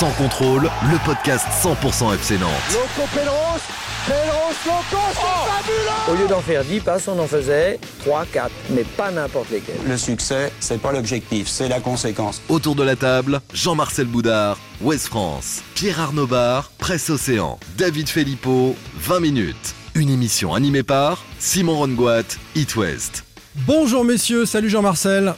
Sans contrôle, le podcast 100% FC Nantes. Loco Pedros, Pedros, Loco, c'est fabuleux Au lieu d'en faire 10 passes, on en faisait 3, 4, mais pas n'importe lesquels. Le succès, c'est pas l'objectif, c'est la conséquence. Autour de la table, Jean-Marcel Boudard, Ouest France, Pierre Arnaud Bar, Presse Océan, David Filippo, 20 minutes. Une émission animée par Simon Rongoat, It West. Bonjour messieurs, salut Jean-Marcel.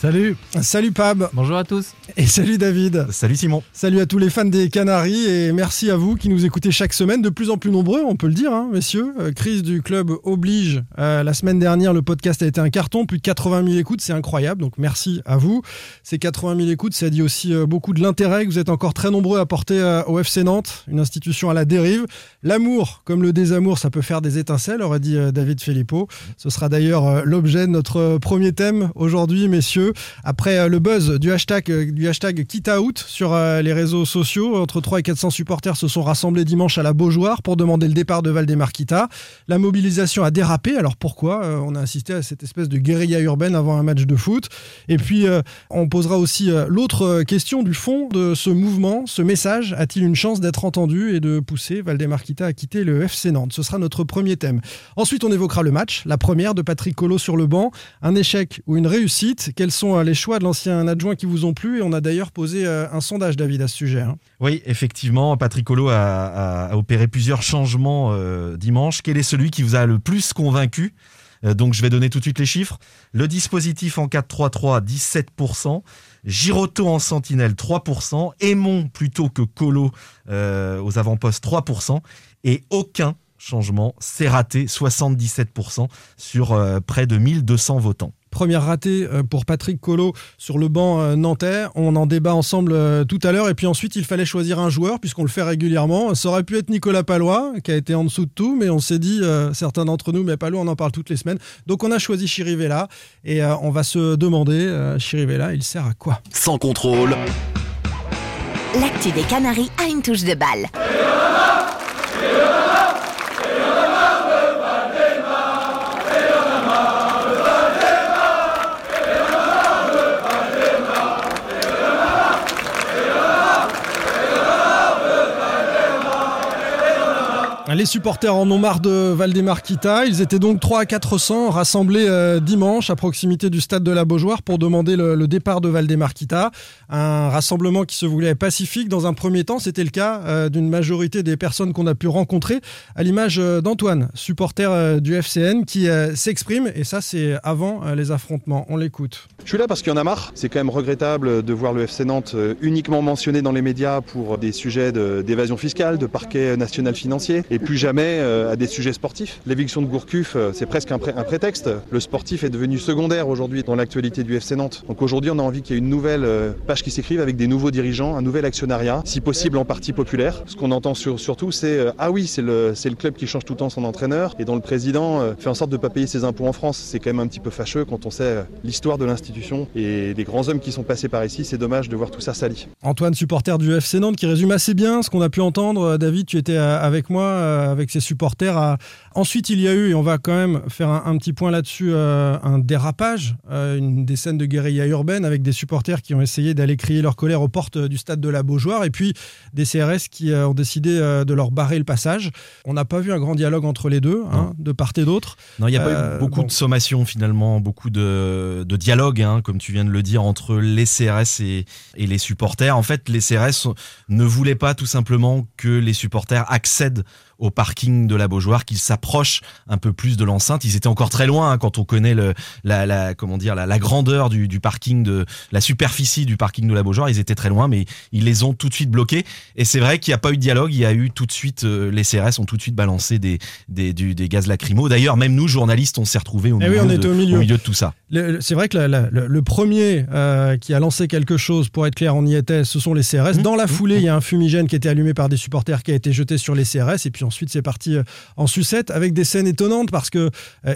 Salut. Salut Pab. Bonjour à tous. Et salut David. Salut Simon. Salut à tous les fans des Canaries et merci à vous qui nous écoutez chaque semaine, de plus en plus nombreux, on peut le dire, hein, messieurs. Euh, crise du club oblige. Euh, la semaine dernière, le podcast a été un carton, plus de 80 000 écoutes, c'est incroyable, donc merci à vous. Ces 80 000 écoutes, ça dit aussi euh, beaucoup de l'intérêt que vous êtes encore très nombreux à porter au FC Nantes, une institution à la dérive. L'amour, comme le désamour, ça peut faire des étincelles, aurait dit David Filippo. Ce sera d'ailleurs l'objet de notre premier thème aujourd'hui, messieurs. Après le buzz du hashtag, du hashtag KitaOut sur euh, les réseaux sociaux, entre 3 et 400 supporters se sont rassemblés dimanche à la Beaujoire pour demander le départ de Valdemar Kita. La mobilisation a dérapé. Alors pourquoi Euh, On a assisté à cette espèce de guérilla urbaine avant un match de foot. Et puis, euh, on posera aussi l'autre question du fond de ce mouvement. Ce message a-t-il une chance d'être entendu et de pousser Valdemar Kita à quitter le FC Nantes? Ce sera notre premier thème. Ensuite, on évoquera le match, la première de Patrick Collot sur le banc, un échec ou une réussite? Quels sont les choix de l'ancien adjoint qui vous ont plu? On a d'ailleurs posé euh, un sondage, David, à ce sujet. hein. Oui, effectivement, Patrick Collot a, opéré plusieurs changements euh, dimanche. Quel est celui qui vous a le plus convaincu? Euh, Donc, je vais donner tout de suite les chiffres. Le dispositif en 4-3-3, 17%. Giroto en sentinelle, 3%. Aimon plutôt que euh, aux avant-postes, 3%. Et aucun changement, c'est raté, 77% sur près de 1200 votants. Première ratée euh, pour Patrick Collot sur le banc euh, nantais. On en débat ensemble euh, tout à l'heure. Et puis ensuite, il fallait choisir un joueur, puisqu'on le fait régulièrement. Ça aurait pu être Nicolas Palois, qui a été en dessous de tout, mais on s'est dit, euh, certains d'entre nous, mais Palois, on en parle toutes les semaines. Donc on a choisi Chirivella. Et euh, on va se demander, euh, Chirivella, il sert à quoi? Sans contrôle, L'actu des Canaries a une touche de balle. Les supporters en ont marre de Valdemar Kita. Ils étaient donc 3 à 400 rassemblés euh, dimanche à proximité du stade de la Beaujoire pour demander le, départ de Valdemar Kita. Un rassemblement qui se voulait pacifique. Dans un premier temps, c'était le cas euh, d'une majorité des personnes qu'on a pu rencontrer, à l'image euh, d'Antoine, supporter du FCN, qui s'exprime. Et ça, c'est avant les affrontements. On l'écoute. Je suis là parce qu'il y en a marre. C'est quand même regrettable de voir le FC Nantes uniquement mentionné dans les médias pour des sujets d'évasion fiscale, de parquet national financier, plus jamais euh, à des sujets sportifs. L'éviction de Gourcuff, euh, c'est presque un, pré- un prétexte. Le sportif est devenu secondaire aujourd'hui dans l'actualité du FC Nantes. Donc aujourd'hui, on a envie qu'il y ait une nouvelle euh, page qui s'écrive avec des nouveaux dirigeants, un nouvel actionnariat, si possible en partie populaire. Ce qu'on entend sur- surtout, c'est ah oui, c'est le, club qui change tout le temps son entraîneur et dont le président fait en sorte de ne pas payer ses impôts en France. C'est quand même un petit peu fâcheux quand on sait l'histoire de l'institution et les grands hommes qui sont passés par ici. C'est dommage de voir tout ça sali. Antoine, supporter du FC Nantes, qui résume assez bien ce qu'on a pu entendre. David, tu étais avec moi, euh, avec ses supporters. à- Ensuite, il y a eu, et on va quand même faire un, un petit point là-dessus, euh, un dérapage, euh, une, des scènes de guérilla urbaine avec des supporters qui ont essayé d'aller crier leur colère aux portes du stade de la Beaujoire, et puis des CRS qui ont décidé de leur barrer le passage. On n'a pas vu un grand dialogue entre les deux, hein, de part et d'autre. Non, il n'y a pas eu beaucoup bon. de sommations finalement, beaucoup de, de dialogue, hein, comme tu viens de le dire, entre les CRS et, et les supporters. En fait, les CRS ne voulaient pas tout simplement que les supporters accèdent au parking de la Beaujoire, qu'ils s'approchent un peu plus de l'enceinte. Ils étaient encore très loin hein, quand on connaît le, la, la, comment dire, la, la grandeur du, du parking, de la superficie du parking de la Beaujoire. Ils étaient très loin, mais ils les ont tout de suite bloqués. Et c'est vrai qu'il n'y a pas eu de dialogue. Il y a eu tout de suite, euh, les CRS ont tout de suite balancé des, des, du- des gaz lacrymaux. D'ailleurs, même nous, journalistes, on s'est retrouvés au, Eh oui, milieu on de- au milieu. de tout ça. C'est vrai que la- la- le, le premier euh, qui a lancé quelque chose, pour être clair, on y était, ce sont les CRS. Dans la foulée, il y a un fumigène qui était allumé par des supporters qui a été jeté sur les CRS. Et puis ensuite c'est parti en sucette avec des scènes étonnantes parce que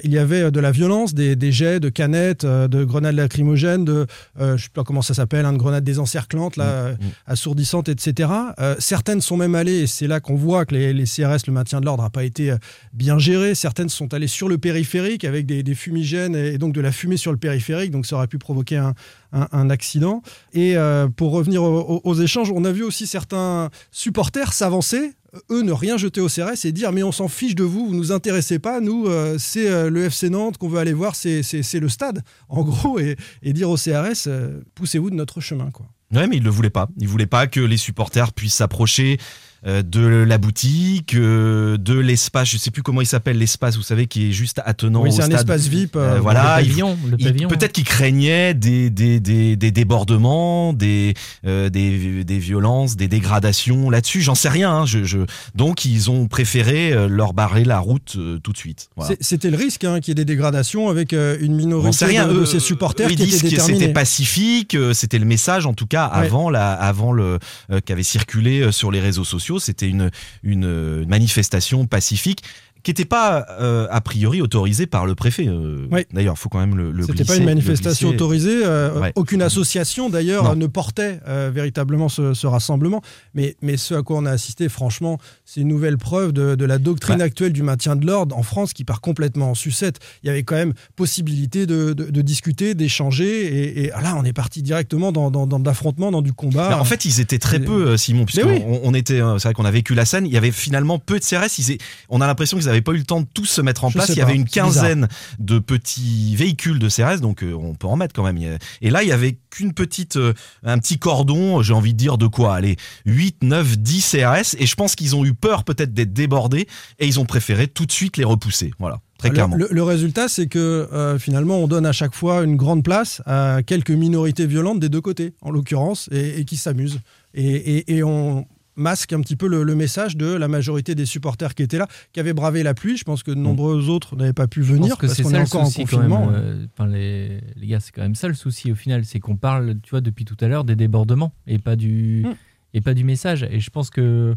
il y avait de la violence, des, des jets de canettes, de grenades lacrymogènes, de je sais pas comment ça s'appelle, hein, de grenades désencerclantes, là, mm, mm. assourdissantes, etc. certaines sont même allées, et c'est là qu'on voit que les, les, CRS, le maintien de l'ordre, n'a pas été bien géré. Certaines sont allées sur le périphérique avec des, des fumigènes et, donc de la fumée sur le périphérique, donc ça aurait pu provoquer un, un, accident. Et euh, pour revenir aux, échanges, on a vu aussi certains supporters s'avancer, eux ne rien jeter au CRS et dire mais on s'en fiche de vous, vous nous intéressez pas, nous euh, c'est euh, le FC Nantes qu'on veut aller voir, c'est le stade en gros, et, et dire au CRS poussez-vous de notre chemin. quoi. Ouais, mais il le voulait pas. Il voulait pas que les supporters puissent s'approcher euh, de la boutique, euh, de l'espace, je sais plus comment il s'appelle l'espace, vous savez, qui est juste attenant oui, c'est un espace VIP. Euh, voilà, le pavillon. Peut-être qu'il craignait des, des, des, des débordements, des, des, des violences, des dégradations là-dessus. J'en sais rien. Hein, je, je... Donc ils ont préféré leur barrer la route tout de suite. C'était le risque hein, qu'il y ait des dégradations avec une minorité rien. de, ses supporters qui disent étaient C'était pacifique, c'était le message en tout cas avant la, avant le qui avait circulé sur les réseaux sociaux c'était une, une manifestation pacifique qui n'était pas euh, a priori autorisé par le préfet. Euh, d'ailleurs, il faut quand même le, le C'était pas une manifestation autorisée. Euh, aucune association d'ailleurs ne portait véritablement ce, rassemblement. Mais, mais ce à quoi on a assisté, franchement, c'est une nouvelle preuve de, la doctrine actuelle du maintien de l'ordre en France qui part complètement en sucette. Il y avait quand même possibilité de, discuter, d'échanger. Et, là, on est parti directement dans, dans, dans l'affrontement, dans du combat. en fait, ils étaient très peu, Simon, puisqu'on on était, c'est vrai qu'on a vécu la scène. Il y avait finalement peu de CRS. Ils, on a l'impression qu'ils n'avaient pas eu le temps de tous se mettre en place. Il y avait une quinzaine de petits véhicules de CRS, donc euh, on peut en mettre quand même. Et là, il y avait qu'une petite, euh, un petit cordon, j'ai envie de dire de quoi Allez, 8, 9, 10 CRS. Et je pense qu'ils ont eu peur peut-être d'être débordés et ils ont préféré tout de suite les repousser. Voilà. Très clairement. Le, résultat, c'est que euh, finalement, on donne à chaque fois une grande place à quelques minorités violentes des deux côtés, en l'occurrence, et, qui s'amusent. et, et on, masque un petit peu le, message de la majorité des supporters qui étaient là, qui avaient bravé la pluie. Je pense que de nombreux autres n'avaient pas pu venir parce qu'on est, encore en confinement. Euh, les, les, gars, c'est quand même ça le souci au final, c'est qu'on parle, tu vois, depuis tout à l'heure des débordements et pas du mm. et pas du message. Et je pense que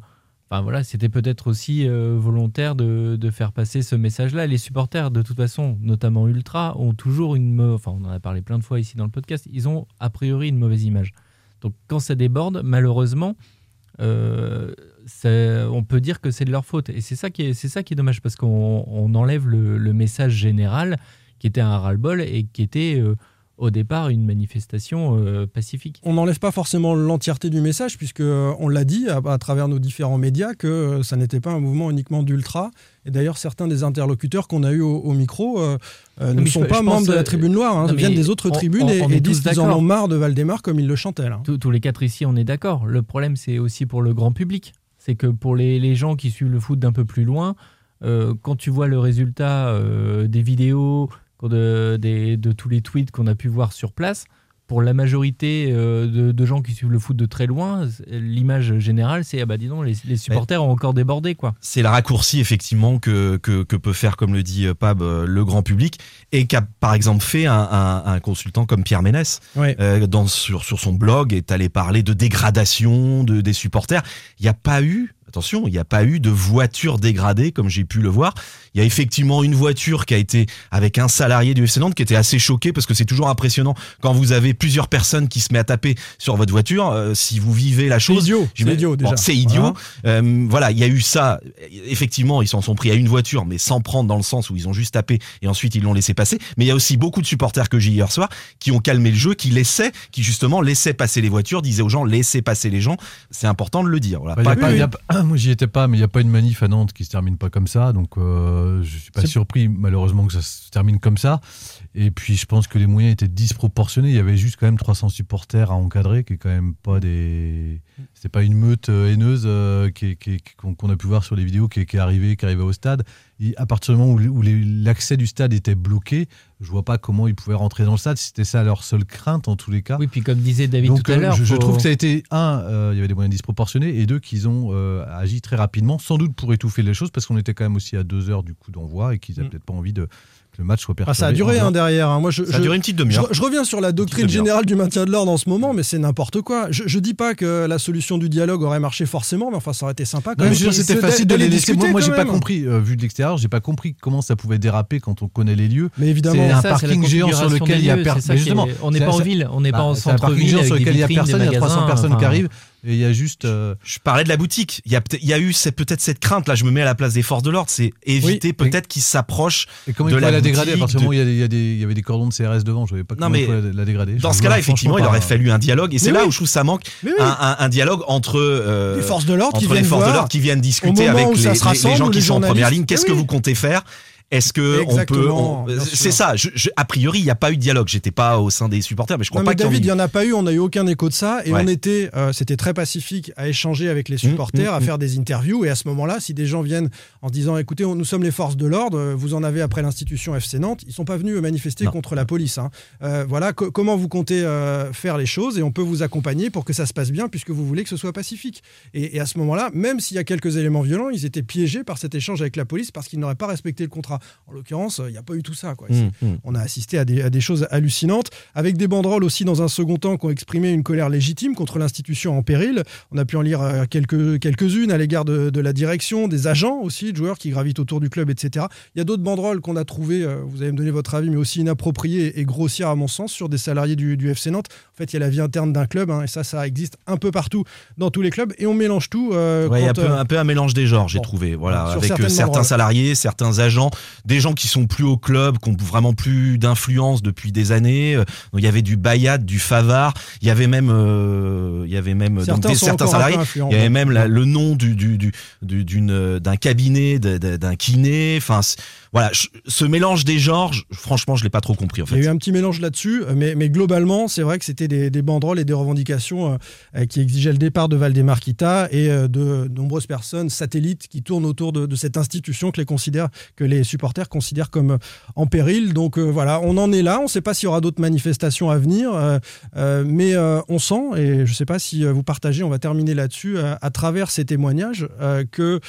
Enfin, voilà, c'était peut-être aussi euh, volontaire de, de, faire passer ce message-là. Les supporters, de toute façon, notamment Ultra, ont toujours une... Enfin, on en a parlé plein de fois ici dans le podcast, ils ont a priori une mauvaise image. Donc quand ça déborde, malheureusement, euh, on peut dire que c'est de leur faute. Et c'est ça qui est, ça qui est dommage parce qu'on enlève le, message général qui était un ras-le-bol et qui était euh, au départ une manifestation euh, pacifique. On n'enlève pas forcément l'entièreté du message, puisque euh, on l'a dit à, travers nos différents médias que euh, ça n'était pas un mouvement uniquement d'ultra. Et d'ailleurs, certains des interlocuteurs qu'on a eu au, micro ne sont pas membres de la tribune noire, hein, viennent des autres tribunes et, disent qu'ils en ont marre de Valdemar comme ils le chantaient. Tous, les quatre ici, on est d'accord. Le problème, c'est aussi pour le grand public. C'est que pour les, les, gens qui suivent le foot d'un peu plus loin, quand tu vois le résultat des vidéos, de, tous les tweets qu'on a pu voir sur place, pour la majorité euh, de, gens qui suivent le foot de très loin, l'image générale, c'est ah bah dis donc, les, supporters ont encore débordé quoi. C'est la raccourci effectivement que, que, peut faire, comme le dit euh, Pab, euh, le grand public et qu'a par exemple fait un, consultant comme Pierre Ménès dans, sur, sur son blog est allé parler de dégradation de, des supporters. Il n'y a pas eu Attention, il n'y a pas eu de voiture dégradée comme j'ai pu le voir. Il y a effectivement une voiture qui a été avec un salarié du FC Nantes qui était assez choqué parce que c'est toujours impressionnant quand vous avez plusieurs personnes qui se mettent à taper sur votre voiture. Euh, si vous vivez la chose, c'est idiot. C'est idiot déjà. c'est idiot. Euh, voilà, il y a eu ça. Effectivement, ils s'en sont pris à une voiture, mais sans prendre dans le sens où ils ont juste tapé et ensuite ils l'ont laissé passer. Mais il y a aussi beaucoup de supporters que j'ai hier soir qui ont calmé le jeu, qui laissaient, qui justement laissaient passer les voitures, disaient aux gens laissez passer les gens. C'est important de le dire. Voilà. Pas, moi j'y étais pas, mais il n'y a pas une manif à Nantes qui se termine pas comme ça, donc euh, je suis pas surpris malheureusement que ça se termine comme ça. Et puis je pense que les moyens étaient disproportionnés. Il y avait juste quand même 300 supporters à encadrer, qui est quand même pas des, c'est pas une meute euh, haineuse euh, qu'on a pu voir sur les vidéos qui, est arrivée, qui arrivait au stade. à partir du moment où, l'accès du stade était bloqué, je vois pas comment ils pouvaient rentrer dans le stade. C'était ça leur seule crainte en tous les cas. Oui, puis comme disait David tout à l'heure, je, trouve que ça a été un, il y avait des moyens disproportionnés, et deux qu'ils ont agi très rapidement, sans doute pour étouffer les choses, parce qu'on était quand même aussi à deux heures du coup d'envoi et qu'ils n'avaient mm. peut-être pas envie de le match soit perturbé. Ah, ça a duré hein, derrière. Hein. Moi, je, ça a duré une petite demi-heure. Je, reviens sur la doctrine générale du maintien de l'ordre en ce moment, mais c'est n'importe quoi. Je, je dis pas que la solution du dialogue aurait marché forcément, mais enfin, ça aurait été sympa. Quand non, c'était facile de les laisser. Moi, moi j'ai pas compris, euh, vu de l'extérieur, j'ai pas compris comment ça pouvait déraper quand on connaît les lieux. Mais évidemment, c'est un parking géant sur lequel il y a personne. On n'est pas en ville, on n'est pas en centre-ville. Un parking géant sur lequel il y a personne, il y a 300 personnes qui arrivent. Et il y a juste. Euh, je parlais de la boutique. Il y a, il y a eu peut-être cette crainte. Là, je me mets à la place des forces de l'ordre. C'est éviter peut-être qu'ils s'approchent de la, la dégrader Parce que il, y, il, y avait des cordons de CRS devant. Je ne pas comment non, mais la, dégrader. Dans ce cas-là, effectivement, il aurait fallu un dialogue. Et c'est là où je trouve ça manque un, dialogue entre euh, les forces de l'ordre qui, viennent discuter avec les, gens qui sont en première ligne. Qu'est-ce que vous comptez faire est-ce que on peut C'est ça. a priori, il n'y a pas eu de dialogue. J'étais pas au sein des supporters, mais je crois pas. David, il n'y en a pas eu. On n'a eu aucun écho de ça, et on était, euh, c'était très pacifique à échanger avec les mmh, supporters, mmh, à mmh. faire des interviews. Et à ce moment-là, si des gens viennent en disant, écoutez, nous sommes les forces de l'ordre, vous en avez après l'institution FC Nantes, ils sont pas venus manifester contre la police. Hein. Euh, voilà, comment vous comptez euh, faire les choses, et on peut vous accompagner pour que ça se passe bien, puisque vous voulez que ce soit pacifique. Et, et à ce moment-là, même s'il y a quelques éléments violents, ils étaient piégés par cet échange avec la police parce qu'ils n'auraient pas respecté le contrat. En l'occurrence, il n'y a pas eu tout ça. Quoi. Mmh, mmh. On a assisté à des, choses hallucinantes, avec des banderoles aussi dans un second temps qui ont exprimé une colère légitime contre l'institution en péril. On a pu en lire euh, quelques, quelques-unes à l'égard de, la direction, des agents aussi, de joueurs qui gravitent autour du club, etc. Il y a d'autres banderoles qu'on a trouvées, euh, vous allez me donner votre avis, mais aussi inappropriées et grossières à mon sens, sur des salariés du, FC Nantes. En fait, il y a la vie interne d'un club, hein, et ça, ça existe un peu partout dans tous les clubs, et on mélange tout. Euh, il y a un peu, un mélange des genres, j'ai trouvé. Voilà, avec certains salariés, certains agents, des gens qui sont plus au club, qui ont vraiment plus d'influence depuis des années. Euh, il y avait du Bayat, du Favard, il y avait même, euh, il y avait même certains, certains salariés, il y avait même le nom du, du, du, d'un cabinet, d'un kiné. Enfin, voilà, ce mélange des genres, franchement, je l'ai pas trop compris. En fait. Il y a eu un petit mélange là-dessus, mais, mais globalement, c'est vrai que c'était des, des, banderoles et des revendications euh, qui exigeaient le départ de Valdemarquita et euh, de nombreuses personnes satellites qui tournent autour de, de, cette institution que les, considèrent, que les supporters considèrent comme euh, en péril. Donc voilà, on en est là. On ne sait pas s'il y aura d'autres manifestations à venir, mais on sent, et je ne sais pas si vous partagez, on va terminer là-dessus, à travers ces témoignages, que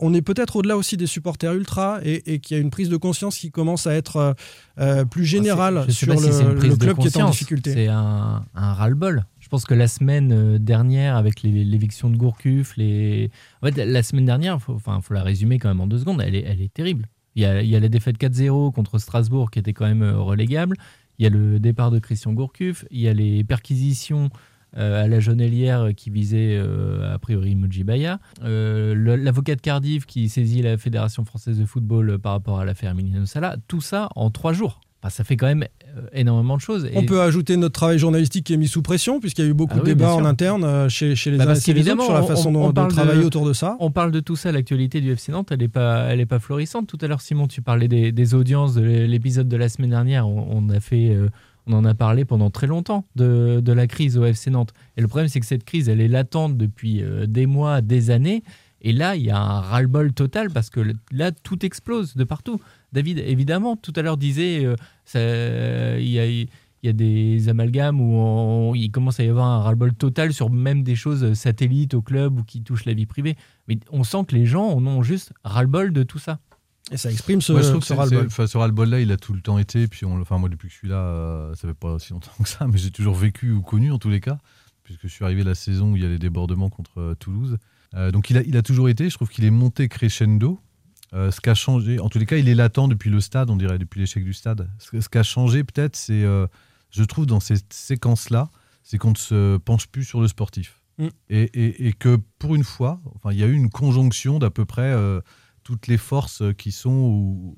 on est peut-être au-delà aussi des supporters ultra et, et qu'il y a une prise de conscience qui commence à être euh, euh, plus générale sur le, club qui est en difficulté. C'est un, ras-le-bol. Je pense que la semaine euh, dernière, avec l'éviction de Gourcuff, les... en fait, la semaine dernière, il faut, enfin, faut la résumer quand même en deux secondes, elle est, elle est terrible. Il y, a, la défaite 4-0 contre Strasbourg qui était quand même relégable. Il y a le départ de Christian Gourcuff. Il y a les perquisitions euh, à la Jonelière qui visait euh, a priori Mojibaya, euh, l'avocat de Cardiff qui saisit la Fédération française de football par rapport à l'affaire Emiliano Sala, tout ça en trois jours. Ça fait quand même énormément de choses. On peut ajouter notre travail journalistique qui est mis sous pression, puisqu'il y a eu beaucoup ah de débats en interne chez, chez les bah sur la façon dont on, travailler autour de ça. On parle de tout ça, l'actualité du FC Nantes, elle n'est pas, elle est pas florissante. Tout à l'heure, Simon, tu parlais des, audiences de l'épisode de la semaine dernière. On, a fait on en a parlé pendant très longtemps de, la crise au FC Nantes. Et le problème, c'est que cette crise, elle est latente depuis euh, des mois, des années. Et là, il y a un ras-le-bol total parce que là, tout explose de partout. David, évidemment, tout à l'heure disait, euh, il, y a, des amalgames où il commence à y avoir un ras-le-bol total sur même des choses satellites au club ou qui touchent la vie privée. Mais on sent que les gens en ont juste ras-le-bol de tout ça. Et ça exprime ce, ouais, ce ras-le-bol. Ce ras-le-bol-là, il a tout le temps été. Puis on, enfin, moi, depuis que je suis là, euh, ça fait pas si longtemps que ça, mais j'ai toujours vécu ou connu en tous les cas, puisque je suis arrivé la saison où il y a les débordements contre euh, Toulouse. Euh, donc il a, il a toujours été. Je trouve qu'il est monté crescendo. Ce qui a changé, en tous les cas, il est latent depuis le stade, on dirait, depuis l'échec du stade. Ce, ce qui a changé, peut-être, c'est, je trouve, dans ces séquences-là, c'est qu'on ne se penche plus sur le sportif. Mm. Et, et, et, que pour une fois, enfin, il y a eu une conjonction d'à peu près toutes les forces qui sont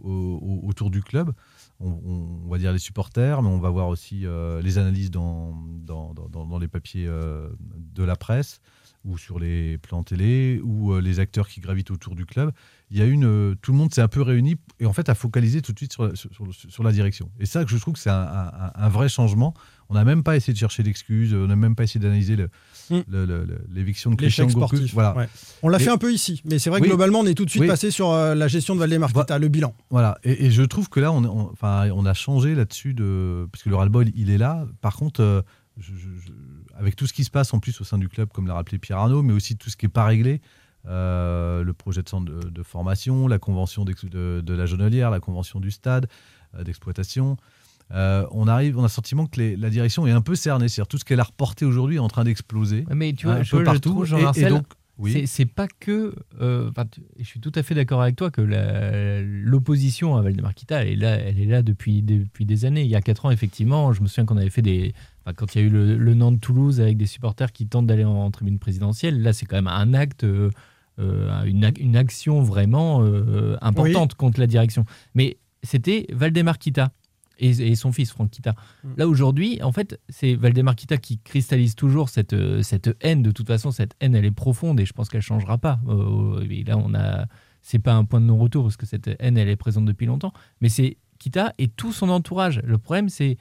autour du club. On, va dire les supporters, mais on va voir aussi euh, les analyses dans, dans, dans, les papiers euh, de la presse ou sur les plans télé ou euh, les acteurs qui gravitent autour du club. Il y a une, tout le monde s'est un peu réuni et en fait a focalisé tout de suite sur, sur, la direction. Et ça, je trouve que c'est un, un, vrai changement. On n'a même pas essayé de chercher d'excuses, on n'a même pas essayé d'analyser le, Mm. l'éviction de Christian sportif. Voilà. On l'a fait un peu ici, mais c'est vrai que globalement, on est tout de suite passé sur euh, la gestion de Valdemar le bilan. Voilà, et, je trouve que là, on, a changé là-dessus, de... parce que le ras-le-bol, il est là. Par contre, euh, avec tout ce qui se passe en plus au sein du club, comme l'a rappelé Pierre Arnaud, mais aussi tout ce qui n'est pas réglé, le projet de centre de, formation, la convention de, de, la Jonelière, la convention du stade d'exploitation. on arrive, on a le sentiment que la direction est un peu cernée, c'est-à-dire tout ce qu'elle a reporté aujourd'hui est en train d'exploser. Mais tu vois, un peu partout. et, donc, c'est pas que. Euh, je suis tout à fait d'accord avec toi que l'opposition à Valdemar Kita, elle est là, elle est là depuis, depuis des années. Il y a 4 ans, effectivement, je me souviens qu'on avait fait des. Quand il y a eu le, le Nantes-Toulouse avec des supporters qui tentent d'aller en, tribune présidentielle, là, c'est quand même un acte. Euh, euh, une, une, action vraiment importante contre la direction. Mais c'était Valdemar Kita et, son fils Franck Kita. Mm. Là aujourd'hui, en fait, c'est Valdemar Kita qui cristallise toujours cette, euh, cette haine. De toute façon, cette haine, elle est profonde et je pense qu'elle changera pas. Euh, et là, on a, c'est pas un point de non-retour parce que cette haine, elle est présente depuis longtemps. Mais c'est Kita et tout son entourage. Le problème, c'est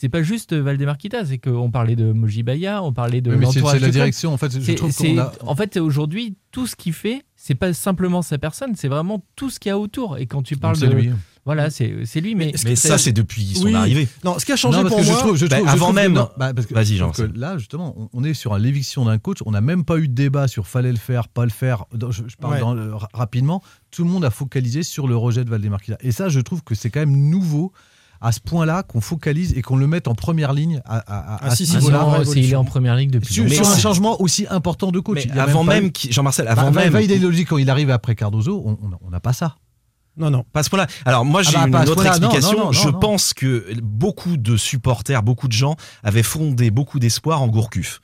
c'est pas juste Valdemar Kita, c'est qu'on parlait de Mojibaya, on parlait de l'entourage. C'est la direction, en fait. Je trouve a... En fait, aujourd'hui, tout ce qu'il fait, c'est pas simplement sa personne, c'est vraiment tout ce qu'il y a autour. Et quand tu parles de, lui. Voilà, c'est lui. Mais, mais ça, c'est depuis son arrivée. Non, ce qui a changé pour moi, je trouve, avant même. Bah, Vas-y, Jean. Là, justement, on est sur l'éviction d'un coach. On n'a même pas eu de débat sur fallait le faire, pas le faire. Je, parle rapidement. Tout le monde a focalisé sur le rejet de Valdemar Et ça, je trouve que c'est quand même nouveau à ce point-là qu'on focalise et qu'on le mette en première ligne à, à, ah, si, si, il est en première ligne depuis sur, sur un changement aussi important de coach. avant même, Jean-Marcel, avant bah, même, idéologique quand il arrive après Cardozo, on n'a pas ça. Non, non. Pas à ce point-là. Alors, moi, j'ai ah bah, une autre explication. je pense que beaucoup de supporters, beaucoup de gens avaient fondé beaucoup d'espoir en Gourcuff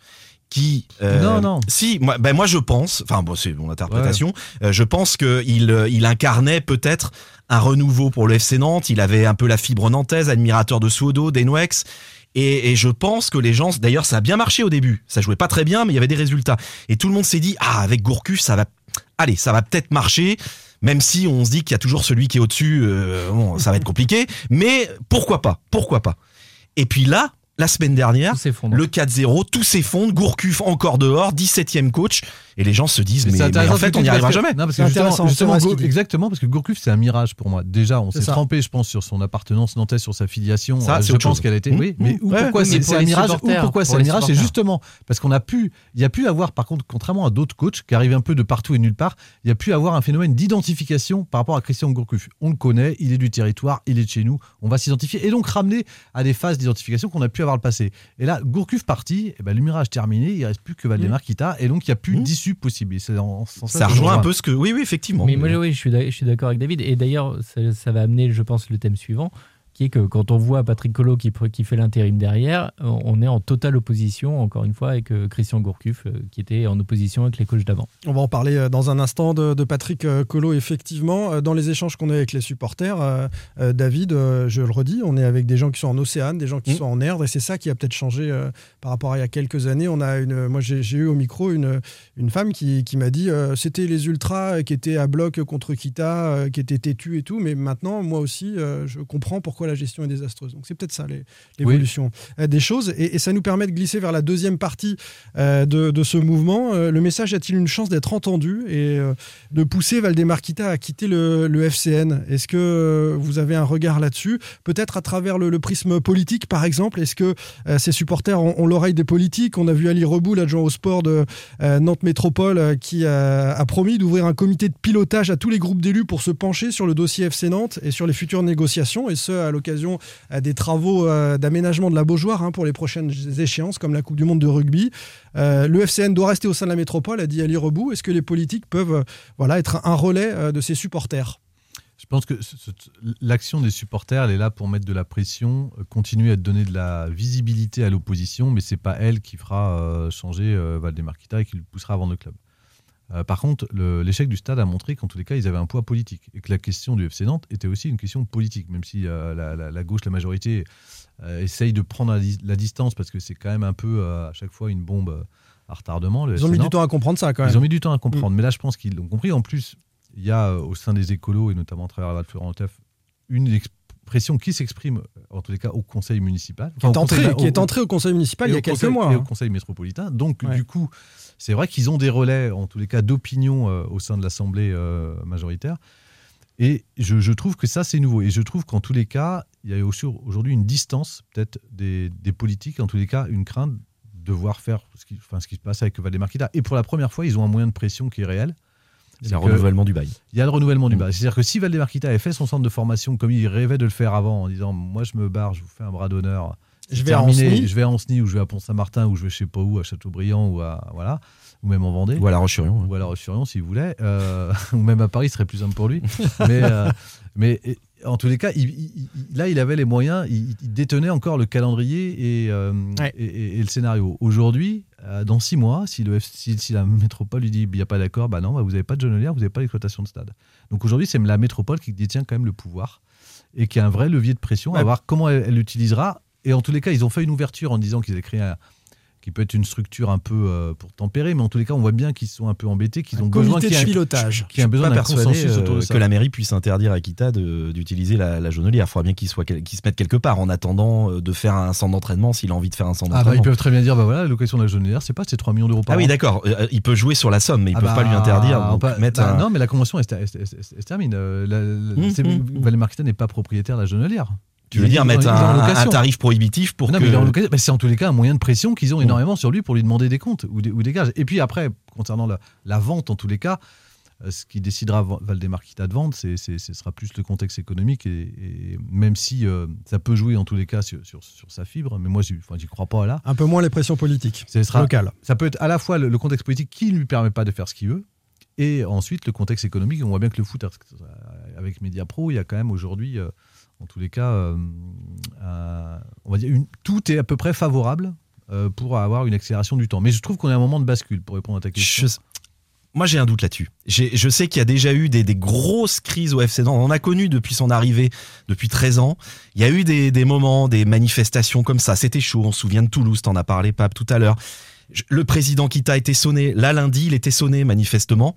qui euh, non non. si moi ben moi je pense enfin bon c'est mon interprétation euh, je pense que il, euh, il incarnait peut-être un renouveau pour le FC Nantes. Il avait un peu la fibre nantaise admirateur de Suodo d'Enwex et, et, je pense que les gens d'ailleurs ça a bien marché au début. Ça jouait pas très bien mais il y avait des résultats. Et tout le monde s'est dit ah avec Gourcuff ça va allez ça va peut-être marcher même si on se dit qu'il y a toujours celui qui est au-dessus, euh, bon, ça va être compliqué, mais pourquoi pas, pourquoi pas? Et puis là, la semaine dernière, le 4-0, tout s'effondre, Gourcuff encore dehors, 17e coach, et les gens se disent, mais, en fait, on n'y arrivera jamais. Non, parce que justement, exactement, parce que Gourcuff, c'est un mirage pour moi. Déjà, on s'est trempé, je pense, sur son appartenance nantaise, sur sa filiation. Ça, je pense qu'elle a été. Mmh. Oui, mais mmh. pourquoi c'est un mirage Ou pourquoi c'est un mirage C'est justement parce qu'on a pu, il y a pu avoir, par contre, contrairement à d'autres coachs qui arrivent un peu de partout et nulle part, il y a pu avoir un phénomène d'identification par rapport à Christian Gourcuff. On le connaît, il est du territoire, il est de chez nous, on va s'identifier et donc ramener à des phases d'identification qu'on a pu avoir le passé. Et là, Gourcuff parti, et ben, le mirage terminé, il reste plus que Valdemar mmh. Kita, et donc il n'y a plus d'issue possible ça rejoint un peu ce que. Oui, oui, effectivement. Mais moi, oui, je suis d'accord avec David. Et d'ailleurs, ça, va amener, je pense, le thème suivant qui est que quand on voit Patrick Collot qui, qui fait l'intérim derrière, on est en totale opposition, encore une fois, avec euh, Christian Gourcuff, euh, qui était en opposition avec les coachs d'avant. On va en parler euh, dans un instant de, Patrick Collot, effectivement. Dans les échanges qu'on a avec les supporters, David, je le redis, on est avec des gens qui sont en Océane, des gens qui mmh. sont en Erdre, et c'est ça qui a peut-être changé par rapport à il y a quelques années. On a une, moi, j'ai eu au micro une, une femme qui, qui m'a dit c'était les ultras qui étaient à bloc contre Kita, qui étaient têtus et tout, mais maintenant, moi aussi, je comprends pourquoi la gestion est désastreuse. Donc c'est peut-être ça l'évolution euh, des choses. Et, ça nous permet de glisser vers la deuxième partie euh, de, ce mouvement. Euh, le message a-t-il une chance d'être entendu et de pousser Valdemar Kita à quitter le, FCN Est-ce que vous avez un regard là-dessus? Peut-être à travers le, prisme politique, par exemple. Est-ce que ces supporters ont, l'oreille des politiques? On a vu Ali Rebou, l'adjoint au sport de Nantes Métropole, qui a promis d'ouvrir un comité de pilotage à tous les groupes d'élus pour se pencher sur le dossier FC Nantes et sur les futures négociations, et ce, à l'occasion euh, des travaux euh, d'aménagement de la Beaujoire hein, pour les prochaines échéances, comme la Coupe du Monde de rugby. Euh, le FCN doit rester au sein de la métropole, a dit Ali Rebou. Est-ce que les politiques peuvent voilà, être un relais de ses supporters? Je pense que l'action des supporters, elle est là pour mettre de la pression, continuer à donner de la visibilité à l'opposition, mais c'est pas elle qui fera changer Valdemar Kita et qui le poussera à vendre le club. Euh, par contre, l'échec du stade a montré qu'en tous les cas, ils avaient un poids politique et que la question du FC Nantes était aussi une question politique, même si euh, la, gauche, la majorité, euh, essaye de prendre la, distance parce que c'est quand même un peu à chaque fois une bombe à retardement. ils ont mis du temps à comprendre ça quand même. Ils ont mis du temps à comprendre, mais là, je pense qu'ils l'ont compris. En plus, il y a au sein des écolos et notamment à travers la Florent une expression qui s'exprime, en tous les cas, au conseil municipal. qui, est entré, au, qui est entré au conseil municipal il y a quelques mois. Et au hein. conseil métropolitain. Donc, du coup, c'est vrai qu'ils ont des relais, en tous les cas, d'opinion euh, au sein de l'Assemblée euh, majoritaire. Et je, trouve que ça, c'est nouveau. Et je trouve qu'en tous les cas, il y a aujourd'hui une distance, peut-être, des, politiques, en tous les cas, une crainte de voir faire ce qui, enfin, ce qui se passe avec Valdemar Kita. Et pour la première fois, ils ont un moyen de pression qui est réel. C'est le renouvellement du bail. Il y a le renouvellement du bail. C'est-à-dire que si Valdemar Kita avait fait son centre de formation comme il rêvait de le faire avant, en disant Moi, je me barre, je vous fais un bras d'honneur. Je vais, à je vais à Anceny ou je vais à Pont-Saint-Martin ou je vais je sais pas où, à Châteaubriand ou à. Voilà ou même en Vendée. Ou à La Roche-sur-Yon. Ou à La Roche-sur-Yon, s'il voulait. Euh, ou même à Paris, ce serait plus simple pour lui. mais, euh, mais en tous les cas, là, il avait les moyens, il, détenait encore le calendrier et, euh, et, le scénario. Aujourd'hui, dans six mois, si, le, si, la métropole lui dit il n'y a pas d'accord, bah non, bah vous n'avez pas de Genelière, vous n'avez pas d'exploitation de stade. Donc aujourd'hui, c'est la métropole qui détient quand même le pouvoir et qui a un vrai levier de pression à voir comment elle l'utilisera. Et en tous les cas, ils ont fait une ouverture en disant qu'ils allaient créer un, qui peut être une structure un peu euh, pour tempérer, mais en tous les cas, on voit bien qu'ils sont un peu embêtés, qu'ils ont besoin de pilotage. Qui a besoin d'un consensus autour de euh, ça. que la mairie puisse interdire à Kita d'utiliser la, la jaunelière. Il faudra bien qu'ils se mettent quelque part en attendant euh, de faire un centre d'entraînement s'il a envie de faire un centre d'entraînement. Ah bah, ils peuvent très bien dire, bah voilà, la location de la jaunelière, c'est pas, c'est 3 millions d'euros par an. Ah oui, d'accord. il peut jouer sur la somme, mais ils ne ah peuvent pas lui bah, interdire. mettre bah, Non, mais la convention, elle, se termine. Mmh, mmh, n'est pas propriétaire de la jaunelière. Tu veux dire mettre un, tarif prohibitif pour non, que... Mais c'est en tous les cas un moyen de pression qu'ils ont énormément sur lui pour lui demander des comptes ou des, ou des gages. Et puis après, concernant la, vente, en tous les cas, euh, ce qui décidera Valdemar Kita de vendre, ce sera plus le contexte économique. Et, même si euh, ça peut jouer en tous les cas sur, sur, sa fibre, mais moi, j'y crois pas là. Un peu moins les pressions politiques Ce sera, local. Ça peut être à la fois le, contexte politique qui ne lui permet pas de faire ce qu'il veut, et ensuite le contexte économique. On voit bien que le foot, avec Mediapro, il y a quand même aujourd'hui... Euh, en tous les cas, euh, euh, on va dire tout est à peu près favorable euh, pour avoir une accélération du temps. Mais je trouve qu'on est à un moment de bascule pour répondre à ta question. moi, j'ai un doute là-dessus. Je sais qu'il y a déjà eu des, grosses crises au FC. On a connu depuis son arrivée, depuis 13 ans. Il y a eu des, moments, des manifestations comme ça. C'était chaud. On se souvient de Toulouse, t'en as parlé, Pape, tout à l'heure. Le président Kita été sonné. Là, lundi, il était sonné, manifestement.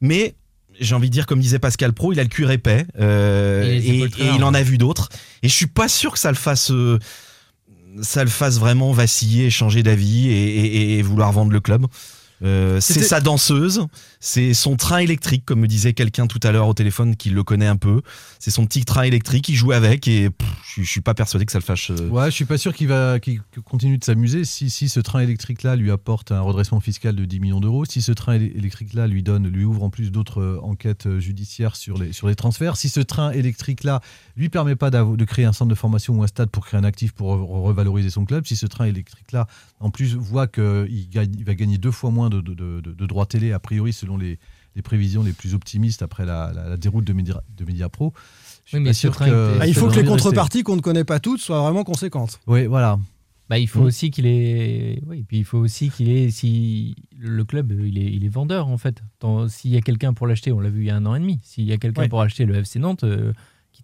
Mais j'ai envie de dire, comme disait Pascal Pro, il a le cuir épais euh, et, il en a vu d'autres. Et je suis pas sûr que ça le fasse, euh, ça le fasse vraiment vaciller, changer d'avis et, vouloir vendre le club. Euh, c'est sa danseuse, c'est son train électrique, comme me disait quelqu'un tout à l'heure au téléphone qui le connaît un peu. C'est son petit train électrique, il joue avec et je, suis pas persuadé que ça le fâche. Euh. Ouais, je suis pas sûr qu'il va qu'il continue de s'amuser. Si, si ce train électrique là lui apporte un redressement fiscal de 10 millions d'euros, si ce train électrique là lui donne, lui ouvre en plus d'autres euh, enquêtes judiciaires sur les sur les transferts, si ce train électrique là lui permet pas de créer un centre de formation ou un stade pour créer un actif pour revaloriser son club, si ce train électrique là en plus voit qu'il il va gagner deux fois moins de, de, droits télé, a priori, selon les, prévisions les plus optimistes après la, déroute de, Media, de Mediapro. mais sûr que ah, il faut que les contreparties qu'on ne connaît pas toutes soient vraiment conséquentes. Oui, voilà. Bah, il faut mm. aussi qu'il ait. Oui, puis il faut aussi qu'il ait. Si le club, il est, il est vendeur en fait. S'il y a quelqu'un pour l'acheter, on l'a vu il y a un an et demi. S'il y a quelqu'un pour acheter le FC Nantes, euh,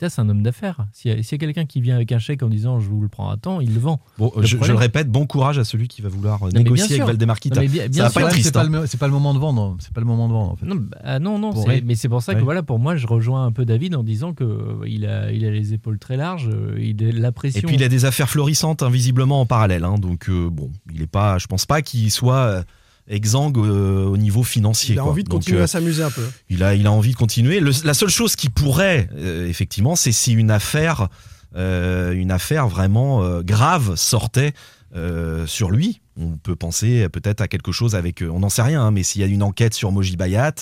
c'est un homme d'affaires. S'il y a, quelqu'un qui vient avec un chèque en disant je vous le prends à temps, il le vend. Bon, je, le répète, bon courage à celui qui va vouloir négocier avec Valdemar Kita. ça va pas être triste. Hein. C'est pas, le moment de vendre. C'est pas le moment de vendre. En fait. Non, bah, non, non mais c'est pour ça que voilà, pour moi, je rejoins un peu David en disant que euh, il a, il a les épaules très larges, euh, il a la pression. Et puis il a des affaires florissantes invisiblement en parallèle. Hein, donc euh, bon, il est pas, je pense pas qu'il soit exsangue euh, au niveau financier. Il a envie de continuer à euh, s'amuser un peu. Il a, il a envie de continuer. la seule chose qui pourrait, euh, effectivement, c'est si une affaire, une affaire vraiment grave sortait sur lui. On peut penser peut-être à quelque chose avec, on n'en sait rien, hein, mais s'il y a une enquête sur Moji Bayat,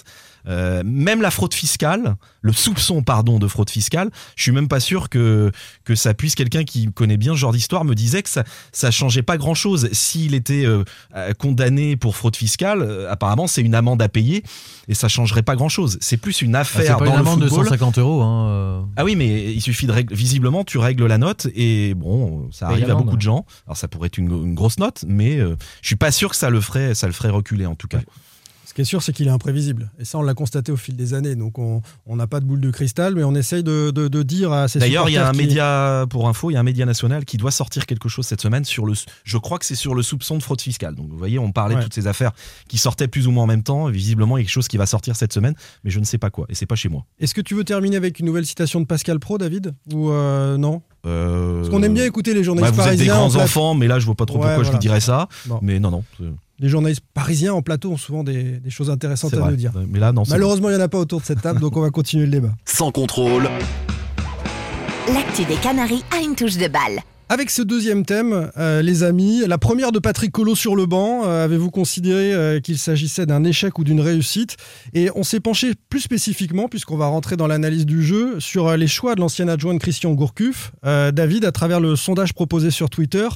euh, même la fraude fiscale, le soupçon pardon de fraude fiscale, je suis même pas sûr que que ça puisse quelqu'un qui connaît bien ce genre d'histoire me disait que ça ça changeait pas grand chose s'il était euh, euh, condamné pour fraude fiscale. apparemment, c'est une amende à payer et ça changerait pas grand chose. C'est plus une ah, affaire pas dans une le amende de 150 euros. Hein, ah oui, mais il suffit de régler. Visiblement, tu règles la note et bon, ça arrive à beaucoup de gens. Alors ça pourrait être une, grosse note, mais je suis pas sûr que ça le ferait, ça le ferait reculer en tout cas. Ce qui est sûr, c'est qu'il est imprévisible. Et ça, on l'a constaté au fil des années. Donc, on n'a pas de boule de cristal, mais on essaye de, dire à ces D'ailleurs, il y a un média, pour info, il y a un média national qui doit sortir quelque chose cette semaine sur le. Je crois que c'est sur le soupçon de fraude fiscale. Donc, vous voyez, on parlait de toutes ces affaires qui sortaient plus ou moins en même temps. Visiblement, il y a quelque chose qui va sortir cette semaine, mais je ne sais pas quoi. Et c'est pas chez moi. Est-ce que tu veux terminer avec une nouvelle citation de Pascal Pro, David? Ou euh, non? Euh... Parce qu'on aime bien écouter les journalistes bah, vous parisiens. Êtes des grands enfants, mais là, je vois pas trop pourquoi je vous dirais ça. Mais non, non les journalistes parisiens en plateau ont souvent des, choses intéressantes à nous dire. Mais là, non, Malheureusement, il n'y en a pas autour de cette table, donc on va continuer le débat. Sans contrôle. L'actu des Canaries a une touche de balle. Avec ce deuxième thème, euh, les amis, la première de Patrick Collot sur le banc, euh, avez-vous considéré euh, qu'il s'agissait d'un échec ou d'une réussite? Et on s'est penché plus spécifiquement, puisqu'on va rentrer dans l'analyse du jeu, sur les choix de l'ancien adjoint de Christian Gourcuff. David, à travers le sondage proposé sur Twitter,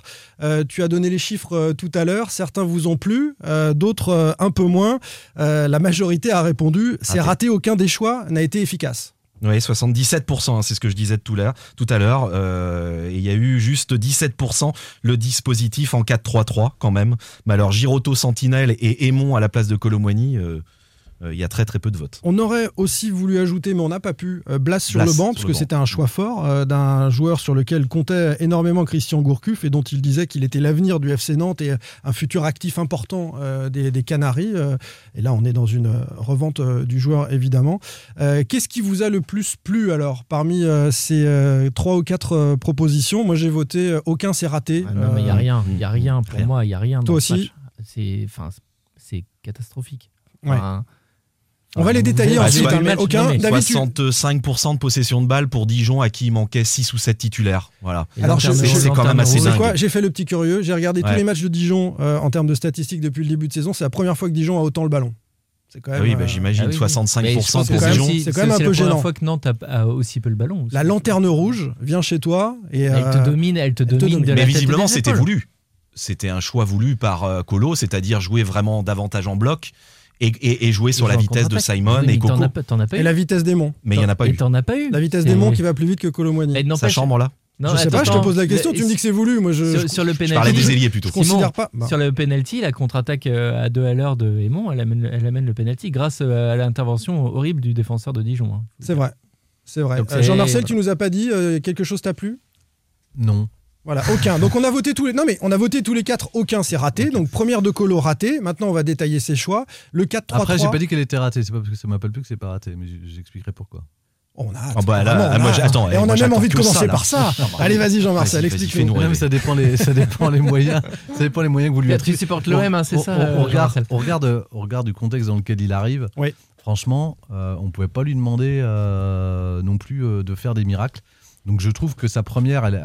tu as donné les chiffres tout à l'heure. Certains vous ont plu, d'autres un peu moins. la majorité a répondu c'est raté, aucun des choix n'a été efficace. Oui, 77%, hein, c'est ce que je disais tout à l'heure. Euh, il y a eu juste 17% le dispositif en 4-3-3 quand même. Mais alors Giroto, Sentinelle et Aimon à la place de Colomboigny, euh, il y a très très peu de votes. On aurait aussi voulu ajouter, mais on n'a pas pu, euh, Blas sur le banc, parce que c'était un choix fort euh, d'un joueur sur lequel comptait énormément Christian Gourcuff et dont il disait qu'il était l'avenir du FC Nantes et un futur actif important des, Canaries. et là, on est dans une revente du joueur, évidemment. Qu'est-ce qui vous a le plus plu alors parmi ces trois ou quatre propositions? Moi, j'ai voté aucun, c'est raté. Ah non, mais il n'y a rien, il y a rien pour moi, il n'y a rien. Toi aussi C'est catastrophique. On va les détailler ensuite. Hein, aucun. 65% de possession de balles pour Dijon à qui il manquait 6 ou 7 titulaires. Voilà. Alors c'est quand même assez dingue. J'ai fait le petit curieux. J'ai regardé tous les matchs de Dijon euh, en termes de statistiques depuis le début de saison. C'est la première fois que Dijon a autant le ballon. Quand même, oui, bah, j'imagine 65% ah pour Dijon. C'est quand même un peu gênant. C'est la première fois que Nantes a, aussi peu le ballon. La lanterne rouge vient chez toi et elle te euh, domine, elle te domine. Mais visiblement, c'était voulu. C'était un choix voulu par euh, Colo, c'est-à-dire jouer vraiment davantage en bloc et, jouer sur la vitesse de Simon et Coco. et la vitesse des monts. Mais il n'y en a pas eu. t'en as pas eu. La vitesse des monts qui va plus vite que Colomboigny. Ça chambre là non, je sais pas, je te pose la question, tu me dis que c'est voulu. Moi, je, sur, le penalty, je parlais des ailiers plutôt. considère pas. Bah. Sur le penalty, la contre-attaque euh, à deux à l'heure de Aymon, elle amène, elle amène le penalty grâce euh, à l'intervention horrible du défenseur de Dijon. Hein. C'est vrai. C'est vrai. Euh, Jean-Marcel, tu nous as pas dit quelque chose t'a plu? Non. Voilà, aucun. Donc on a voté tous les. Non mais on a voté tous les quatre. Aucun c'est raté. Donc première de Colo raté. Maintenant on va détailler ses choix. Le 4 3 Après j'ai pas dit qu'elle était ratée. C'est pas parce que ça m'appelle plus que c'est pas raté. Mais j'expliquerai pourquoi. On a. Oh bah là, moi, attends, et on a même envie de commencer par ça. Allez, vas-y, Jean-Marcel, explique-nous. Ça dépend les, ça dépend les moyens. Ça dépend les moyens que vous lui attribuez. Tu supportes l'OM, hein, c'est ça. On, regarde, on regarde, on regarde du contexte dans lequel il arrive. Oui. Franchement, euh, on pouvait pas lui demander euh, non plus euh, de faire des miracles. Donc je trouve que sa première, elle,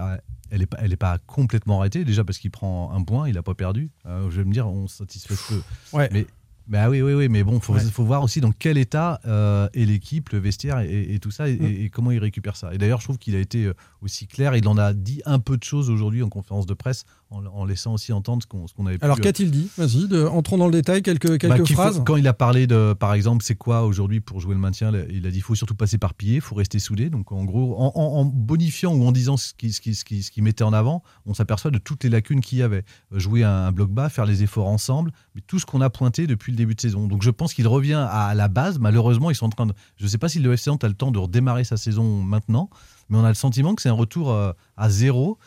elle n'est pas, elle est pas complètement arrêtée, déjà parce qu'il prend un point, il n'a pas perdu. Euh, je vais me dire, on satisfait peu. Ouais. Mais bah oui, oui, oui, mais bon, il faut, voir aussi dans quel état euh, est l'équipe, le vestiaire et, tout ça, mm. et, comment il récupère ça. Et d'ailleurs, je trouve qu'il a été euh, aussi clair. Il en a dit un peu de choses aujourd'hui en conférence de presse, en, laissant aussi entendre ce qu'on avait pu. Alors, qu'a-t-il dit Vas-y, entrons dans le détail, quelques, quelques bah, phrases. quand il a parlé de, par exemple, c'est quoi aujourd'hui pour jouer le maintien Il a dit il faut surtout passer par pied, il faut rester soudé. Donc, en gros, en, bonifiant ou en disant ce qu'il ce qui, ce qui, ce mettait en avant, on s'aperçoit de toutes les lacunes qu'il y avait. Jouer un, un bloc bas, faire les efforts ensemble, mais tout ce qu'on a pointé depuis le début de saison. Donc je pense qu'il revient à la base. Malheureusement, ils sont en train de. Je ne sais pas si le FC Nantes a le temps de redémarrer sa saison maintenant, mais on a le sentiment que c'est un retour euh, à zéro,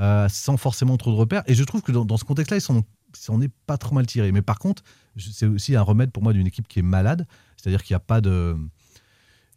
euh, sans forcément trop de repères. Et je trouve que dans, ce contexte-là, ils sont on n'est pas trop mal tiré. Mais par contre, c'est aussi un remède pour moi d'une équipe qui est malade. C'est-à-dire qu'il n'y a pas de.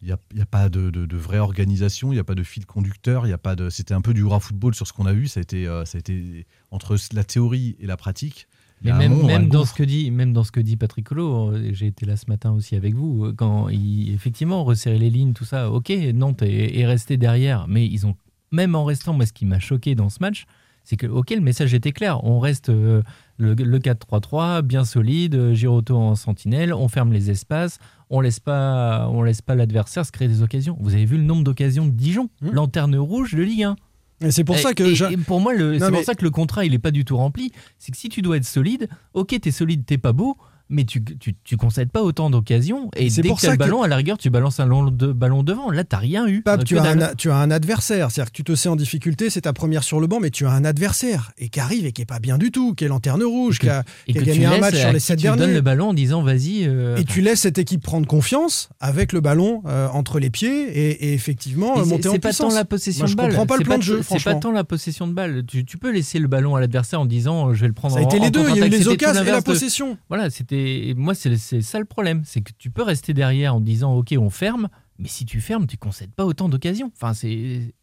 Il n'y a, pas de, vraie organisation, il n'y a pas de fil conducteur, il y a pas de. C'était un peu du hurrah football sur ce qu'on a vu. Ça a été, euh, ça a été entre la théorie et la pratique. Mais même, même dans ce que dit, même dans ce que dit Patrick Collot, euh, j'ai été là ce matin aussi avec vous, quand il effectivement resserrer les lignes, tout ça. Ok, Nantes est, resté derrière, mais ils ont même en restant, moi ce qui m'a choqué dans ce match, c'est que ok, le message était clair. On reste euh, le, 4-3-3, bien solide, Giroto en sentinelle, on ferme les espaces, on laisse pas, on laisse pas l'adversaire se créer des occasions. Vous avez vu le nombre d'occasions de Dijon, mmh. lanterne rouge de Ligue 1. Et c'est pour ça que. pour moi, c'est pour ça que le contrat, il n'est pas du tout rempli. C'est que si tu dois être solide, ok, t'es solide, t'es pas beau, mais tu, tu, tu concèdes pas autant d'occasions. Et dès que tu as le ballon, à la rigueur, tu balances un long de ballon devant. Là, tu rien eu. tu, as un, tu as un adversaire. C'est-à-dire que tu te sais en difficulté, c'est ta première sur le banc, mais tu as un adversaire et qui arrive et qui est pas bien du tout, qui est lanterne rouge, qui a, gagné un match sur les sept derniers. Tu donnes le ballon en disant vas-y. Euh, et tu laisses cette équipe prendre confiance avec le ballon euh, entre les pieds et, effectivement euh, monter en puissance. C'est pas tant la possession de balle. Je comprends pas le plan de jeu. C'est pas tant la possession de balle. Tu, peux laisser le ballon à l'adversaire en disant je vais le prendre. Ça a été les deux. Il y a eu les occasions et la possession. Voilà, c'était moi c'est c'est ça le problème. C'est que tu peux rester derrière en disant ok, on ferme, mais si tu fermes, tu concèdes pas autant d'occasions. Enfin, c'est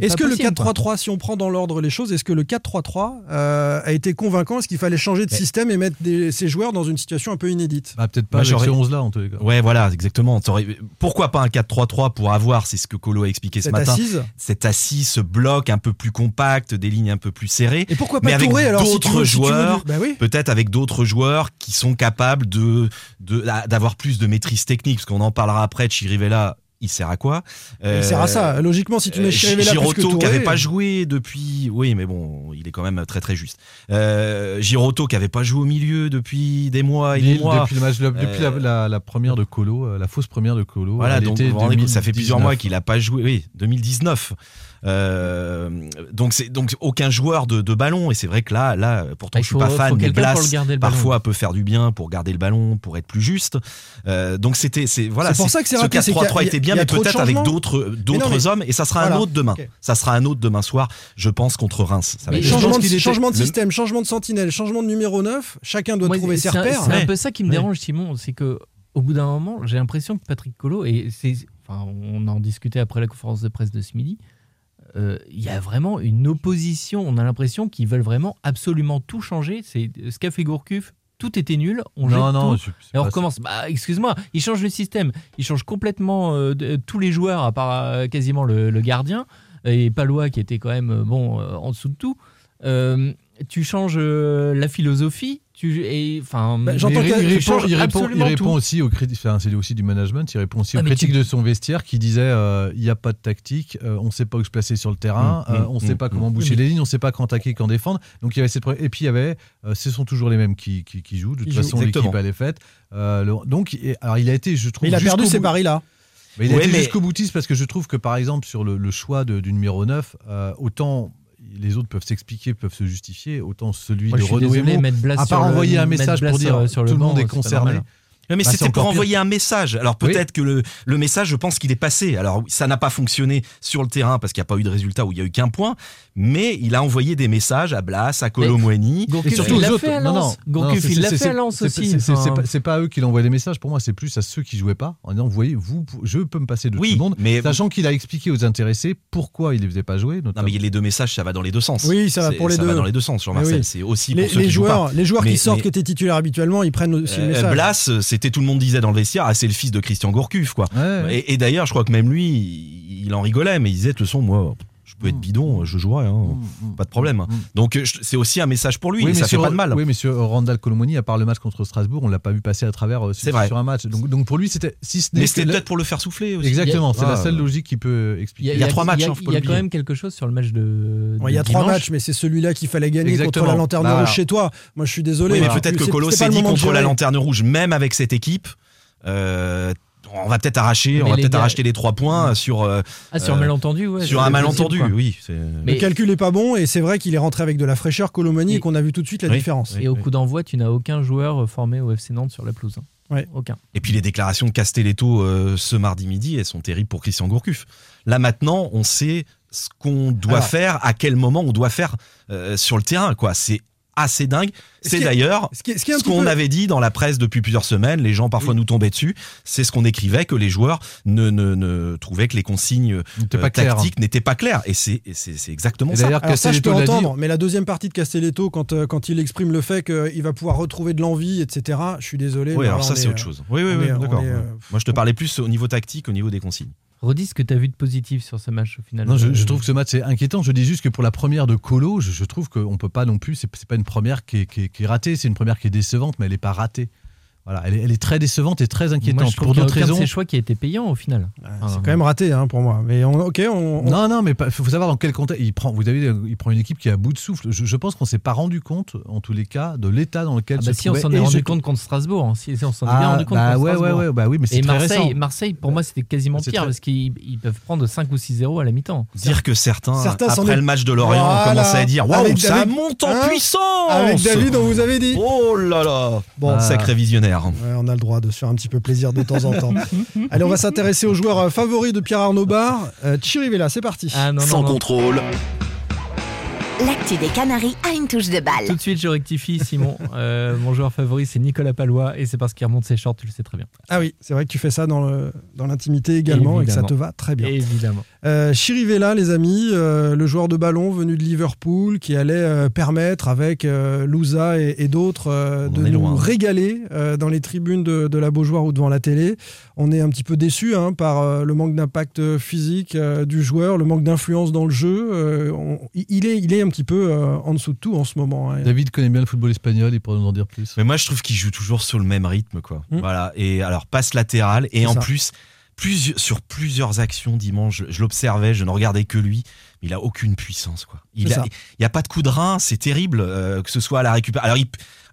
Est-ce que le 4-3-3, si on prend dans l'ordre les choses, est-ce que le 4-3-3 euh, a été convaincant? Est-ce qu'il fallait changer de système et mettre ces joueurs dans une situation un peu inédite? Bah, Peut-être pas avec ce 11 là en tous les cas. Ouais, voilà, exactement. Pourquoi pas un 4-3-3 pour avoir, c'est ce que Colo a expliqué ce matin, assise. cette assise, ce bloc un peu plus compact, des lignes un peu plus serrées. Et pourquoi pas mais avec d'autres joueurs, bah peut-être avec d'autres joueurs qui sont capables de d'avoir plus de maîtrise technique, parce qu'on en parlera après. Chirivella il sert à quoi? Il sert à ça. Logiquement, si tu mets Chirivella Giroto qui n'avait pas joué depuis, oui, mais bon, il est quand même très très juste. Euh, Giroto qui n'avait pas joué au milieu depuis des mois et des mois. Depuis, le match, depuis la, la, première de Colo, euh, la fausse première de Colo. Voilà, donc ça fait plusieurs mois qu'il n'a pas joué. Oui, 2019. Euh, donc c'est donc aucun joueur de, de, ballon. Et c'est vrai que là là pourtant je suis pas fan mais Blas parfois peut faire du bien pour garder le ballon pour être plus juste. Euh, donc c'était c'est voilà c'est pour ça que c'est ce 4-3-3 était bien mais peut-être avec d'autres d'autres hommes. Et ça sera un autre demain. Ça sera un autre demain soir je pense contre Reims. Ça va changement, de, changement de système changement de sentinelle changement de numéro 9 chacun doit trouver ses repères. c'est un peu ça qui me dérange Simon c'est que au bout d'un moment j'ai l'impression que Patrick Colo et c'est enfin on en discutait après la conférence de presse de ce midi euh, il y a vraiment une opposition. On a l'impression qu'ils veulent vraiment absolument tout changer. C'est ce qu'a fait Gourcuff. Tout était nul. On non, non, tout. et on recommence. Bah, excuse-moi, ils changent le système. Ils changent complètement euh, tous les joueurs, à part euh, quasiment le, gardien et Palois qui était quand même bon en dessous de tout. tu changes la philosophie tu enfin bah, j'entends il, répond, il, répond, il répond aussi aux critiques enfin, c'est aussi du management il répond aussi aux ah, critiques de son vestiaire qui disait euh, il n'y a pas de tactique euh, on ne sait pas où se placer sur le terrain mmh, euh, mmh, on ne sait mmh, pas comment boucher les lignes on ne sait pas quand attaquer quand défendre. Donc il y avait cette et puis il y avait ce sont toujours les mêmes qui, qui, qui jouent. De toute façon l'équipe elle est faite. Donc alors il a été je trouve il a perdu ces paris là mais il a été jusqu'au boutiste parce que je trouve que par exemple sur le, le choix de, du numéro 9 autant les autres peuvent s'expliquer, peuvent se justifier, autant celui de Renaud et à part envoyer un message pour dire sur tout le monde est concerné. Mais bah, c'était pour envoyer un message. Alors peut-être que le, le, message, je pense qu'il est passé. Alors ça n'a pas fonctionné sur le terrain parce qu'il n'y a pas eu de résultat où il n'y a eu qu'un point mais il a envoyé des messages à Blas, à Colomboigny. Et surtout aux autres. Non, non, Gourcuff, il l'a fait à Lens aussi. C'est pas, eux qui l'envoient des messages. Pour moi, c'est plus à ceux qui jouaient pas. En disant, vous voyez, vous, je peux me passer de tout le monde. Mais sachant qu'il a expliqué aux intéressés pourquoi il ne les faisait pas jouer. Non, mais les deux messages, ça va dans les deux sens. Oui, ça va pour les deux. Ça va dans les deux sens, Jean-Marcel. C'est aussi pour ceux les qui joueurs, Les joueurs qui sortent, qui étaient titulaires habituellement, ils prennent aussi le euh, message. Blas, c'était tout le monde disait dans le vestiaire, ah, c'est le fils de Christian Gourcuff, quoi. Et d'ailleurs, je crois que même lui, il en rigolait, mais il disait, de toute façon, moi je peux être mm. bidon, je jouerai, hein. mm, mm, pas de problème. Donc euh, c'est aussi un message pour lui, ça fait pas de mal. Oui, mais sur Randall Colomoni, à part le match contre Strasbourg, on l'a pas vu passer à travers euh, sur, sur un match. Donc, donc pour lui, c'était si ce Mais c'était peut-être pour le faire souffler aussi. Exactement, c'est la seule logique qui peut expliquer. Il y a, trois matchs. Il y a, quand même quelque chose sur le match de. Il y a trois matchs, mais c'est celui-là qu'il fallait gagner contre la Lanterne bah, Rouge chez toi. Moi, je suis désolé. mais peut-être que Colo s'est dit contre la Lanterne Rouge, même avec cette équipe. Euh, on va peut-être arracher, on va peut-être arracher les trois points sur euh, ah, sur un malentendu, ouais, sur un malentendu, oui. Mais le calcul est pas bon et c'est vrai qu'il est rentré avec de la fraîcheur Colomani et, qu'on a vu tout de suite la différence. Et au coup d'envoi, tu n'as aucun joueur formé au FC Nantes sur la pelouse. Hein. Ouais. Aucun. Et puis les déclarations de Castelletto euh, ce mardi midi, elles sont terribles pour Christian Gourcuff. Là maintenant, on sait ce qu'on doit faire, à quel moment on doit faire euh, sur le terrain. Quoi, c'est assez dingue. C'est d'ailleurs ce qu'on avait dit dans la presse depuis plusieurs semaines. Les gens parfois nous tombaient dessus. C'est ce qu'on écrivait que les joueurs ne, ne, ne, trouvaient que les consignes euh, tactiques n'étaient pas claires. Et c'est exactement ça. Alors ça, je peux entendre. Mais la deuxième partie de Castelletto, quand, euh, quand il exprime le fait qu'il va pouvoir retrouver de l'envie, etc. Je suis désolé. Oui, alors ça c'est autre chose. Oui, oui, oui, d'accord. Moi, je te parlais plus au niveau tactique, au niveau des consignes. Redis ce que tu as vu de positif sur ce match au final. Non, je, trouve que ce match est inquiétant. Je dis juste que pour la première de Colo, je, trouve qu'on peut pas non plus. C'est pas une première qui est ratée, c'est une première qui est décevante, mais elle n'est pas ratée. Voilà, elle est, très décevante et très inquiétante pour d'autres raisons. C'est choix qui a été payant au final. c'est quand même raté hein, pour moi. Mais ok, on, non, non, mais il faut savoir dans quel contexte il prend. Vous avez, il prend une équipe qui est à bout de souffle. Je, pense qu'on s'est pas rendu compte, en tous les cas, de l'état dans lequel. Ah bah si on s'en est rendu compte contre Strasbourg, hein. si, on s'en est bien ah, rendu compte. Bah ouais, ouais, ouais, bah oui, mais c'est très Marseille, récent. Marseille, pour moi, c'était quasiment pire parce qu'ils peuvent prendre 5 ou 6-0 à la mi-temps. Dire que certains, après le match de Lorient, ont commencé à dire Waouh, ça monte en hein puissance Avec David, on vous avait dit. Oh là là Bon, sacré visionnaire. On a le droit de se faire un petit peu plaisir de temps en temps. Allez, on va s'intéresser aux joueurs euh, favoris de Pierre Arnaud Bar. Euh, Chirivella, c'est parti. Ah, Sans contrôle. L'actu des Canaries a une touche de balle. Tout de suite, je rectifie, Simon. Euh, mon joueur favori, c'est Nicolas Palois, et c'est parce qu'il remonte ses shorts, tu le sais très bien. Ah oui, c'est vrai que tu fais ça dans, le, dans l'intimité également et que ça te va très bien. Évidemment. Euh, Chirivella, les amis, euh, le joueur de ballon venu de Liverpool qui allait euh, permettre avec euh, Louza et, et d'autres euh, de nous loin. régaler euh, dans les tribunes de, de la Beaujoire ou devant la télé. On est un petit peu déçu hein, par euh, le manque d'impact physique euh, du joueur, le manque d'influence dans le jeu. Euh, on- il, est, il est un petit peu euh, en dessous de tout en ce moment. hein. David connaît bien le football espagnol, il pourrait nous en dire plus. Mais moi, je trouve qu'il joue toujours sur le même rythme, quoi. Mm. Voilà. Et alors, passe latérale. Et en ça. plus, sur plusieurs actions dimanche, je, je l'observais, je ne regardais que lui. mais Il a aucune puissance, quoi. Il a- n'y a pas de coup de rein, c'est terrible, euh, que ce soit à la récupération. Alors, il,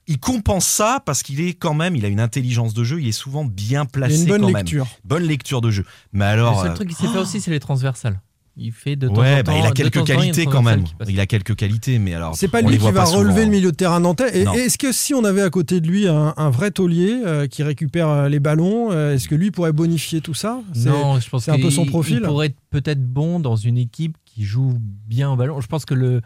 il compense ça parce qu'il est quand même, il a une intelligence de jeu, il est souvent bien Il placé y a une bonne quand lecture. même. Bonne lecture de jeu. Mais alors. le seul euh, truc qu'il sait faire aussi, c'est les transversales. Il fait de temps ouais, en temps. bah, il a de quelques temps il a une qualités quand même. Il a quelques qualités, mais alors. C'est pas lui qui va relever souvent. le milieu de terrain nantais. Est-ce que si on avait à côté de lui un, un vrai taulier euh, qui récupère euh, les ballons, euh, est-ce que lui pourrait bonifier tout ça? Non, je pense c'est un peu son profil. Il pourrait être peut-être bon dans une équipe qui joue bien au ballon. Je pense que le,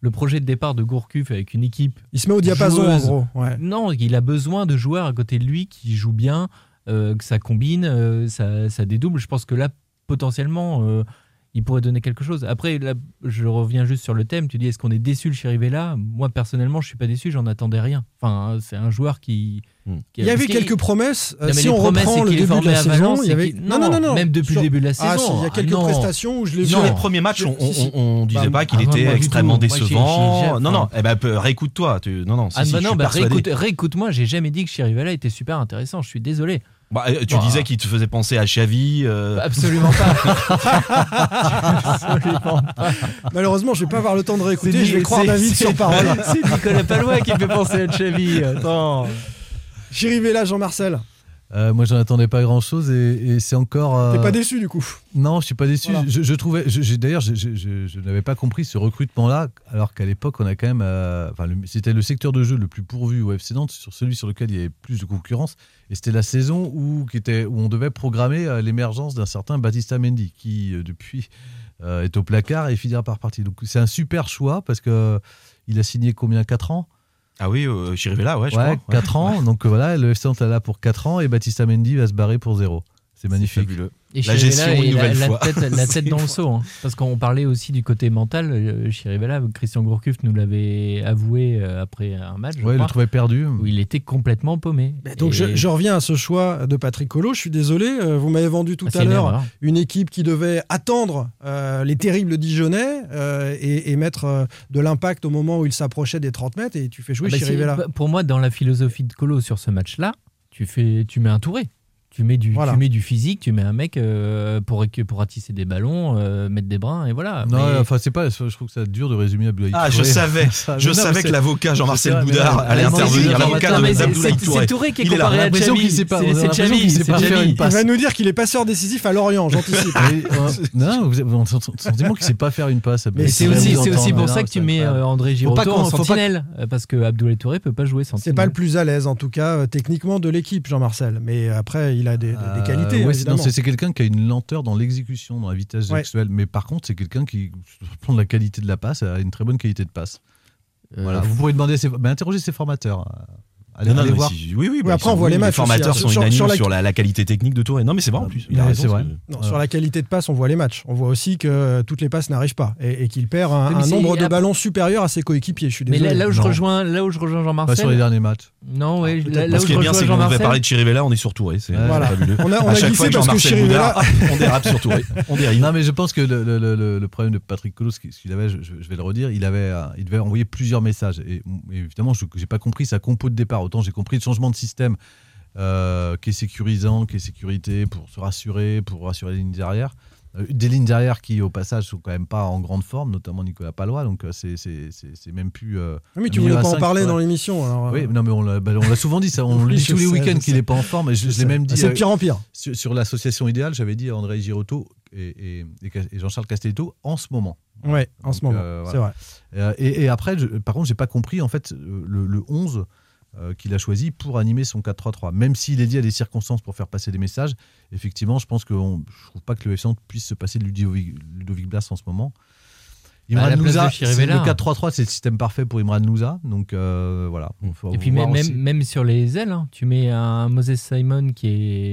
le projet de départ de Gourcuff avec une équipe. Il se met au diapason en gros. Ouais. Non, il a besoin de joueurs à côté de lui qui jouent bien, euh, que ça combine, euh, ça, ça dédouble. Je pense que là, potentiellement, euh, il pourrait donner quelque chose. Après, là, je reviens juste sur le thème. Tu dis, est-ce qu'on est déçu le Chirivella Moi, personnellement, je suis pas déçu, j'en attendais rien. Enfin, c'est un joueur qui. Hmm. qui- Il y avait parce quelques promesses. euh, Non, si on reprend le début de la saison, il y avait non non non non. Même depuis Sur- le début de la Ah, saison. si, il y a Ah, quelques prestations où je l'ai vu. Sur Non. les premiers matchs, on, on disait Bah, pas qu'il ah, était moi, extrêmement décevant. non, non, eh ben, réécoute-toi. Tu... Non, non, si, Ah bah je non, bah réécoute-moi, j'ai jamais dit que Chirivella était super intéressant, je suis désolé. Bah, euh, tu Bah. disais qu'il te faisait penser à Xavi. euh, Absolument pas. Absolument pas. Malheureusement, je vais pas avoir le temps de réécouter. Je vais croire David sur parole. C'est Nicolas Palois qui fait penser à Xavi. Attends. Chirivella, Jean-Marcel. Euh, moi, j'en attendais pas grand chose et, et c'est encore. euh, T'es pas déçu du coup Non, je suis pas déçu. Voilà. Je, je trouvais, d'ailleurs, je, je- je- je n'avais pas compris ce recrutement-là, alors qu'à l'époque, on a quand même, euh, enfin, c'était le secteur de jeu le plus pourvu au FC Nantes, sur celui sur lequel il y avait plus de concurrence, et c'était la saison où, qui était, où on devait programmer euh, l'émergence d'un certain Baptista Mendy, qui depuis est au placard et finira par partir. Donc c'est un super choix parce que il a signé combien? 4 ans? Ah oui, euh, Chirivella, ouais, je Ouais, crois. 4 ans. Donc euh, voilà, le FC Nantes est là pour 4 ans et Baptista Mendy va se barrer pour zéro. C'est magnifique. fabuleux. Et La gestion, une nouvelle la fois. tête, la C'est tête dans le seau. hein. Parce qu'on parlait aussi du côté mental. euh, Chirivella, Christian Gourcuff nous l'avait avoué euh, après un match. je Ouais, il le trouvait perdu. où il était complètement paumé. Mais Donc Et- je, je reviens à ce choix de Patrick Collot. Je suis désolé, euh, vous m'avez vendu tout Ah, c'est à l'heure une équipe qui devait attendre euh, les terribles Dijonais euh, et, et mettre euh, de l'impact au moment où il s'approchait des 30 mètres et tu fais jouer Ah bah, Chirivella. Pour moi, dans la philosophie de Colo sur ce match-là, tu, fais, tu mets un touré. Tu mets du, Voilà. tu mets du physique, tu mets un mec euh, pour, pour attisser des ballons, euh, mettre des brins, et voilà. Non, Mais- enfin, c'est pas. Je trouve que c'est dur de résumer Abdoulaye Ah, je Touré. savais. Ça- Je non, savais c'est- que l'avocat Jean-Marcel c'est mais Boudard allait mais non, intervenir. L'avocat c'est- d'Abdoulaye c'est- Touré. c'est Touré qui est comparé à pas- C'est- c'est c'est une Il va nous dire qu'il est passeur décisif à Lorient, j'anticipe. Euh, non, vous avez sentiment qu'il sait pas faire une passe. Mais c'est c'est aussi, c'est pour ça que tu c'est mets euh, André Giroto en sentinelle, euh, parce que Abdoulaye Touré peut pas jouer C'est sentinelle. pas le plus à l'aise, en tout cas, euh, techniquement, de l'équipe, Jean-Marcel. Mais après, il a des, Euh, qualités, ouais, c'est- non, évidemment. c'est c'est quelqu'un qui a une lenteur dans l'exécution, dans la vitesse Ouais. sexuelle. Mais par contre, c'est quelqu'un qui, de la qualité de la passe, a une très bonne qualité de passe. Euh, Voilà. Vous pourrez demander, ses- ben, interroger ses formateurs. Allez, Non, non, allez mais voir. si- oui, oui, bah, après, on voit les matchs formateurs aussi, hein. sont Sur- unanimes sur sur, la- la... la qualité technique de Touré. Non, mais c'est vrai en plus. Il a Ouais, raison, c'est vrai. Non, sur la qualité de passe, on voit les matchs. On voit aussi que toutes les passes n'arrivent pas et, et qu'il perd un, mais nombre de ballons supérieur à ses coéquipiers. Je suis Mais désolé. là, là où je Non. rejoins, là où je rejoins Pas sur les Jean-Marcel. derniers matchs. Non, oui, là, là Moi, où ce qui est bien, c'est qu'on va Jean-Marcel. parler de Chirivella, on est sur Touré. C'est fabuleux. On a- glissé parce que Jean-Marcel Chirivella- on dérape sur Touré. On dérive. Non, mais je pense que le, problème de Patrick Collot, ce qu'il avait, je, vais le redire, il, avait, euh, il devait envoyer plusieurs messages. Et, et évidemment, je n'ai pas compris sa compo de départ. Autant j'ai compris le changement de système euh, qui est sécurisant, qui est sécurité pour se rassurer, pour rassurer les lignes derrière. Euh, des lignes derrière qui, au passage, sont quand même pas en grande forme, notamment Nicolas Palois. Donc, euh, c'est même plus. euh, Oui, mais tu voulais pas en parler dans l'émission. Oui, non, mais on l'a bah, souvent dit, ça. On Oui, le dit tous les week-ends qu'il n'est pas en forme. Et je, je je l'ai même dit. C'est pire en pire. sur, sur l'association idéale, j'avais dit à André Girotto et, et- et- et Jean-Charles Castelletto en ce moment. Ouais, en ce Donc, moment. C'est vrai. Et, et après, je- par contre, j'ai pas compris en fait le, le 11 euh, qu'il a choisi pour animer son 4-3-3. Même s'il est dit à des circonstances pour faire passer des messages, effectivement, je pense que on- je trouve pas que le FC Nantes puisse se passer de Ludovic, Ludovic Blas en ce moment. Imran de c'est- Chirivella. le 4-3-3, c'est le système parfait pour Imran Louza. Donc euh, voilà. Et puis même, même, même sur les ailes, hein, tu mets un Moses Simon qui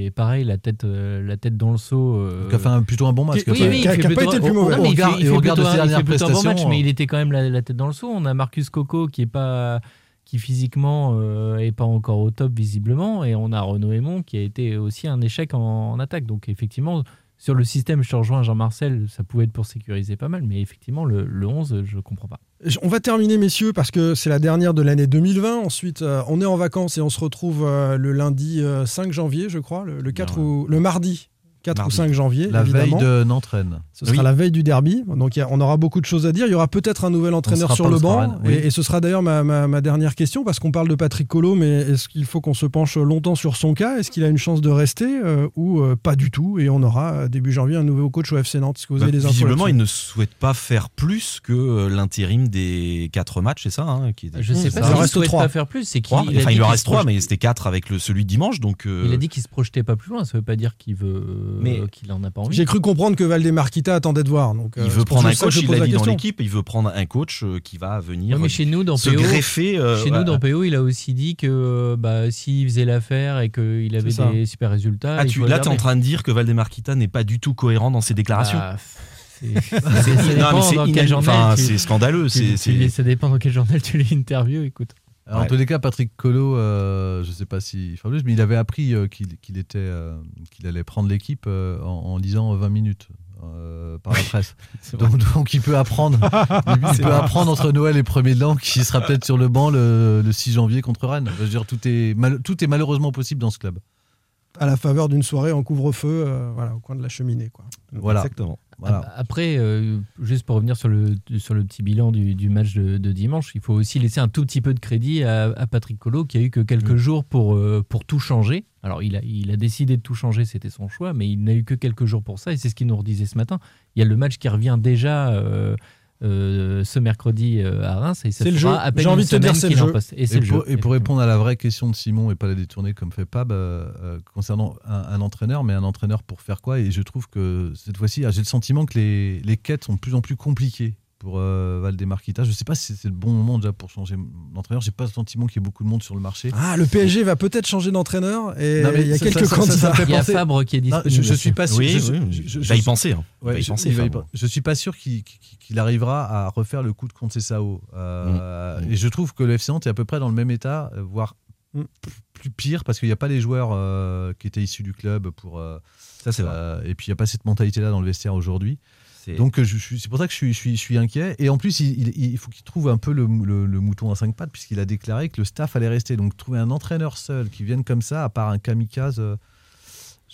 est pareil, la tête, euh, la tête dans le seau. euh, qui a fait un- plutôt un bon match. Qui- qui a Oui, fait- oui, qui a- il fait qui a pas plutôt- été le plus mauvais. il fait- regard- il fait regard de plutôt ses un- il dernières un bon match, prestations, mais il euh, était quand même la, la tête dans le seau. On a Marcus Coco qui est pas qui physiquement euh, est pas encore au top visiblement et on a Renaud Aymon qui a été aussi un échec en, en attaque. Donc effectivement sur le système, je te rejoins Jean-Marcel, ça pouvait être pour sécuriser pas mal, mais effectivement le, le 11, je comprends pas. On va terminer, messieurs, parce que c'est la dernière de l'année 2020. Ensuite, euh, on est en vacances et on se retrouve euh, le lundi euh, 5 janvier, je crois, le, le 4 ou le mardi 4 Mardi. ou 5 janvier. La veille de Nantes-Rennes. Ce sera la veille du derby, donc il a- on aura beaucoup de choses à dire. Il y aura peut-être un nouvel entraîneur sur le banc, oui. et, et ce sera d'ailleurs ma, ma- ma dernière question, parce qu'on parle de Patrick Collot, mais est-ce qu'il faut qu'on se penche longtemps sur son cas? Est-ce qu'il a une chance de rester euh, ou euh, pas du tout? Et on aura euh, début janvier un nouveau coach au FC Nantes. Est-ce que vous Bah, avez des infos visiblement, il ne souhaite pas faire plus que l'intérim des quatre matchs, c'est ça hein, qui était- Je sais Mmh, pas il s'il ne reste souhaite trois. pas faire plus, c'est qu'il il Enfin, dit il en qu'il reste se trois, projette- mais c'était quatre avec le, celui de dimanche. Donc, euh, Il a dit qu'il se projetait pas plus loin, ça veut pas dire qu'il veut Mais- qu'il en a pas envie. J'ai cru comprendre que Valdemarquita attendait de voir. Donc, euh, il c'est veut prendre un coach, il l'a dit dans question. l'équipe, il veut prendre un coach euh, qui va venir Ouais, mais chez nous, dans se PO, greffer. euh, Chez nous, dans PO, il a aussi dit que bah, s'il faisait l'affaire et qu'il avait des super résultats. Ah, tu, là, tu es en train de dire que Valdemarquita n'est pas du tout cohérent dans ses déclarations. Bah, c'est- non, scandaleux. tu- Ça dépend dans quel journal tu lis l'interview. Écoute. Alors, En tous les cas, Patrick Collot, euh, je ne sais pas si enfin, mais il avait appris euh, qu'il qu'il était, euh, qu'il allait prendre l'équipe euh, en, en lisant 20 minutes euh, par la presse. donc, donc, il peut apprendre, il peut apprendre entre Noël et 1er de l'an qui sera peut-être sur le banc le, le 6 janvier contre Rennes. Je veux dire, tout est, mal- tout est malheureusement possible dans ce club. À la faveur d'une soirée en couvre-feu, euh, voilà, au coin de la cheminée. Quoi. Voilà. Exactement. Voilà. Après, euh, juste pour revenir sur le, sur le petit bilan du, du match de, de dimanche, il faut aussi laisser un tout petit peu de crédit à, à Patrick Collot qui a eu que quelques jours pour, euh, pour tout changer. Alors, il a, il a décidé de tout changer, c'était son choix, mais il n'a eu que quelques jours pour ça et c'est ce qu'il nous redisait ce matin. Il y a le match qui revient déjà euh, euh, ce mercredi euh, à Reims et ça C'est le jeu. J'ai envie de te dire, c'est le qu'il est en jeu. poste. Et, Et c'est le pour, jeu, et pour répondre à la vraie question de Simon et pas la détourner comme fait Pab, euh, euh, concernant un, un entraîneur, mais un entraîneur pour faire quoi Et je trouve que cette fois-ci, ah, j'ai le sentiment que les, les quêtes sont de plus en plus compliquées pour euh, Valdemarquita. Je ne sais pas si c'est le bon moment déjà pour changer d'entraîneur. J'ai pas le sentiment qu'il y ait beaucoup de monde sur le marché. Ah, le PSG va peut-être changer d'entraîneur et Non, mais il y a ça- quelques ça- ça- ça candidats. fait Il y a Fabre qui est Non, disponible. je, je suis pas sûr. Oui, je, oui, je- il je- va y penser. hein. Il Ouais, va y je, penser, il va y Fabre. pen- je suis pas sûr qu'il arrivera à refaire le coup de Conceição. Euh, Mm. Et je trouve que le FC Nantes est à peu près dans le même état, euh, voire Mm. plus pire, parce qu'il n'y a pas les joueurs euh, qui étaient issus du club pour. euh, Ça, c'est vrai. et puis il n'y a pas cette mentalité-là dans le vestiaire aujourd'hui. Donc euh, c'est pour ça que je suis, inquiet. Et en plus, il, faut qu'il trouve un peu le mouton à cinq pattes, puisqu'il a déclaré que le staff allait rester. Donc trouver un entraîneur seul qui vienne comme ça, à part un kamikaze, euh,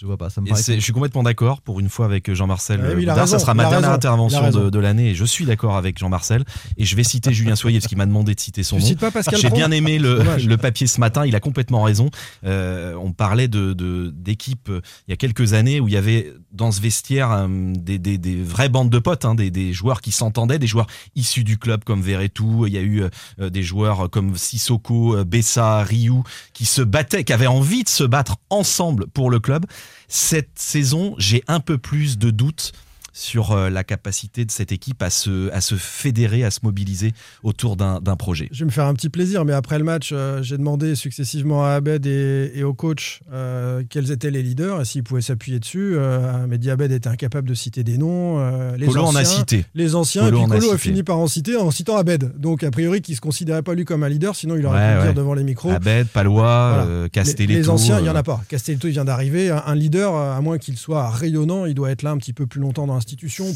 je vois pas. Ça me Et je suis complètement d'accord pour une fois avec Jean-Marcel Ouais, oui, il a Boudard. raison, Ça sera ma dernière raison, intervention de, de l'année et je suis d'accord avec Jean-Marcel. Et je vais citer Julien Soyer parce qu'il m'a demandé de citer son Tu nom. cites pas Pascal J'ai bien aimé le, papier ce matin, il a complètement raison. Euh, on parlait de de- d'équipes euh, il y a quelques années où il y avait dans ce vestiaire euh, des, des, des vraies bandes de potes, hein, des, des joueurs qui s'entendaient, des joueurs issus du club comme Verretou, il y a eu euh, des joueurs comme Sissoko, euh, Bessa, Ryu qui se battaient, qui avaient envie de se battre ensemble pour le club. Cette saison, j'ai un peu plus de doutes sur euh, la capacité de cette équipe à se, à se fédérer, à se mobiliser autour d'un projet. Je vais me faire un petit plaisir, mais après le match, euh, j'ai demandé successivement à Abed et, et au coach euh, quels étaient les leaders et s'ils pouvaient s'appuyer dessus. Euh, mais Abed était incapable de citer des noms. les Colo en anciens, a cité. Les anciens, Colo et en puis a Colo a cité. fini par en citer en citant Abed. Donc, a priori, qui ne se considérait pas lui comme un leader, sinon il aurait Ouais, pu ouais. dire devant les micros. Abed, Palois, Voilà. Les- Castelletto. Les, anciens, il n'y en a pas. Castelletto, il vient d'arriver. Un, un leader, à moins qu'il soit rayonnant, il doit être là un petit peu plus longtemps dans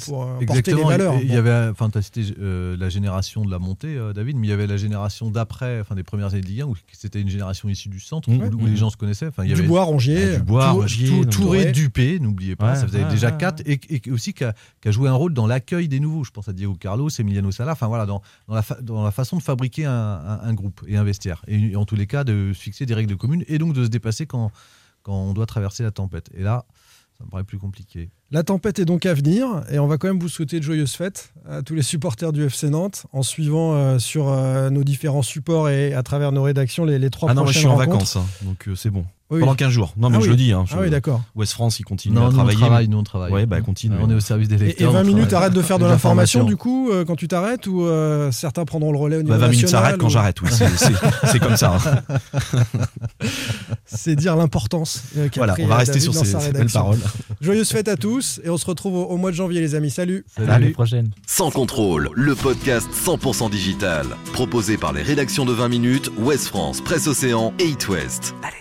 pour euh, porter les valeurs. Il y Bon. avait, enfin, tu as cité euh, la génération de la montée, euh, David, mais il y avait la génération d'après, enfin, des premières années de Ligue 1, où c'était une génération issue du centre, Mmh. où, où Mmh. les gens se connaissaient. Enfin, il y avait Dubois, Rongier. Ah, Dubois, Tour- Rongier, Touré. Dupé, n'oubliez pas, Ouais, ça faisait ouais, déjà ouais, quatre, et, et aussi qui a, joué un rôle dans l'accueil des nouveaux. Je pense à Diego Carlos, Emiliano Sala, enfin voilà, dans, dans, la, fa- dans la façon de fabriquer un, un- un groupe et un vestiaire. Et, en tous les cas, de se fixer des règles communes et donc de se dépasser quand, quand on doit traverser la tempête. Et là, ça me paraît plus compliqué. La tempête est donc à venir et on va quand même vous souhaiter de joyeuses fêtes à tous les supporters du FC Nantes en suivant euh, sur euh, nos différents supports et à travers nos rédactions les, les trois Ah non, moi je prochaines suis en rencontres. vacances, hein, donc euh, c'est bon. Oui, Pendant oui. 15 jours. Non, mais Ah je oui. le dis. Hein, Ah oui, d'accord. West France, il continue Non, à nous on travailler. travaille, nous on travaille. Ouais, bah continue. On est au service des Et, et lecteurs. 20 on minutes, arrête de faire de l'information du coup euh, quand tu t'arrêtes ou euh, certains prendront le relais au niveau Bah, 20 minutes s'arrête quand ou- j'arrête, oui. c'est- comme ça. hein. C'est dire l'importance. euh, Voilà, pris, on va euh, rester sur ces, belles paroles. Joyeuse fête à tous et on se retrouve au, au mois de janvier les amis. Salut. À l'année prochaine. Sans contrôle, le podcast 100% digital. Proposé par les rédactions de 20 minutes, Ouest France, Presse Océan et It West. Allez.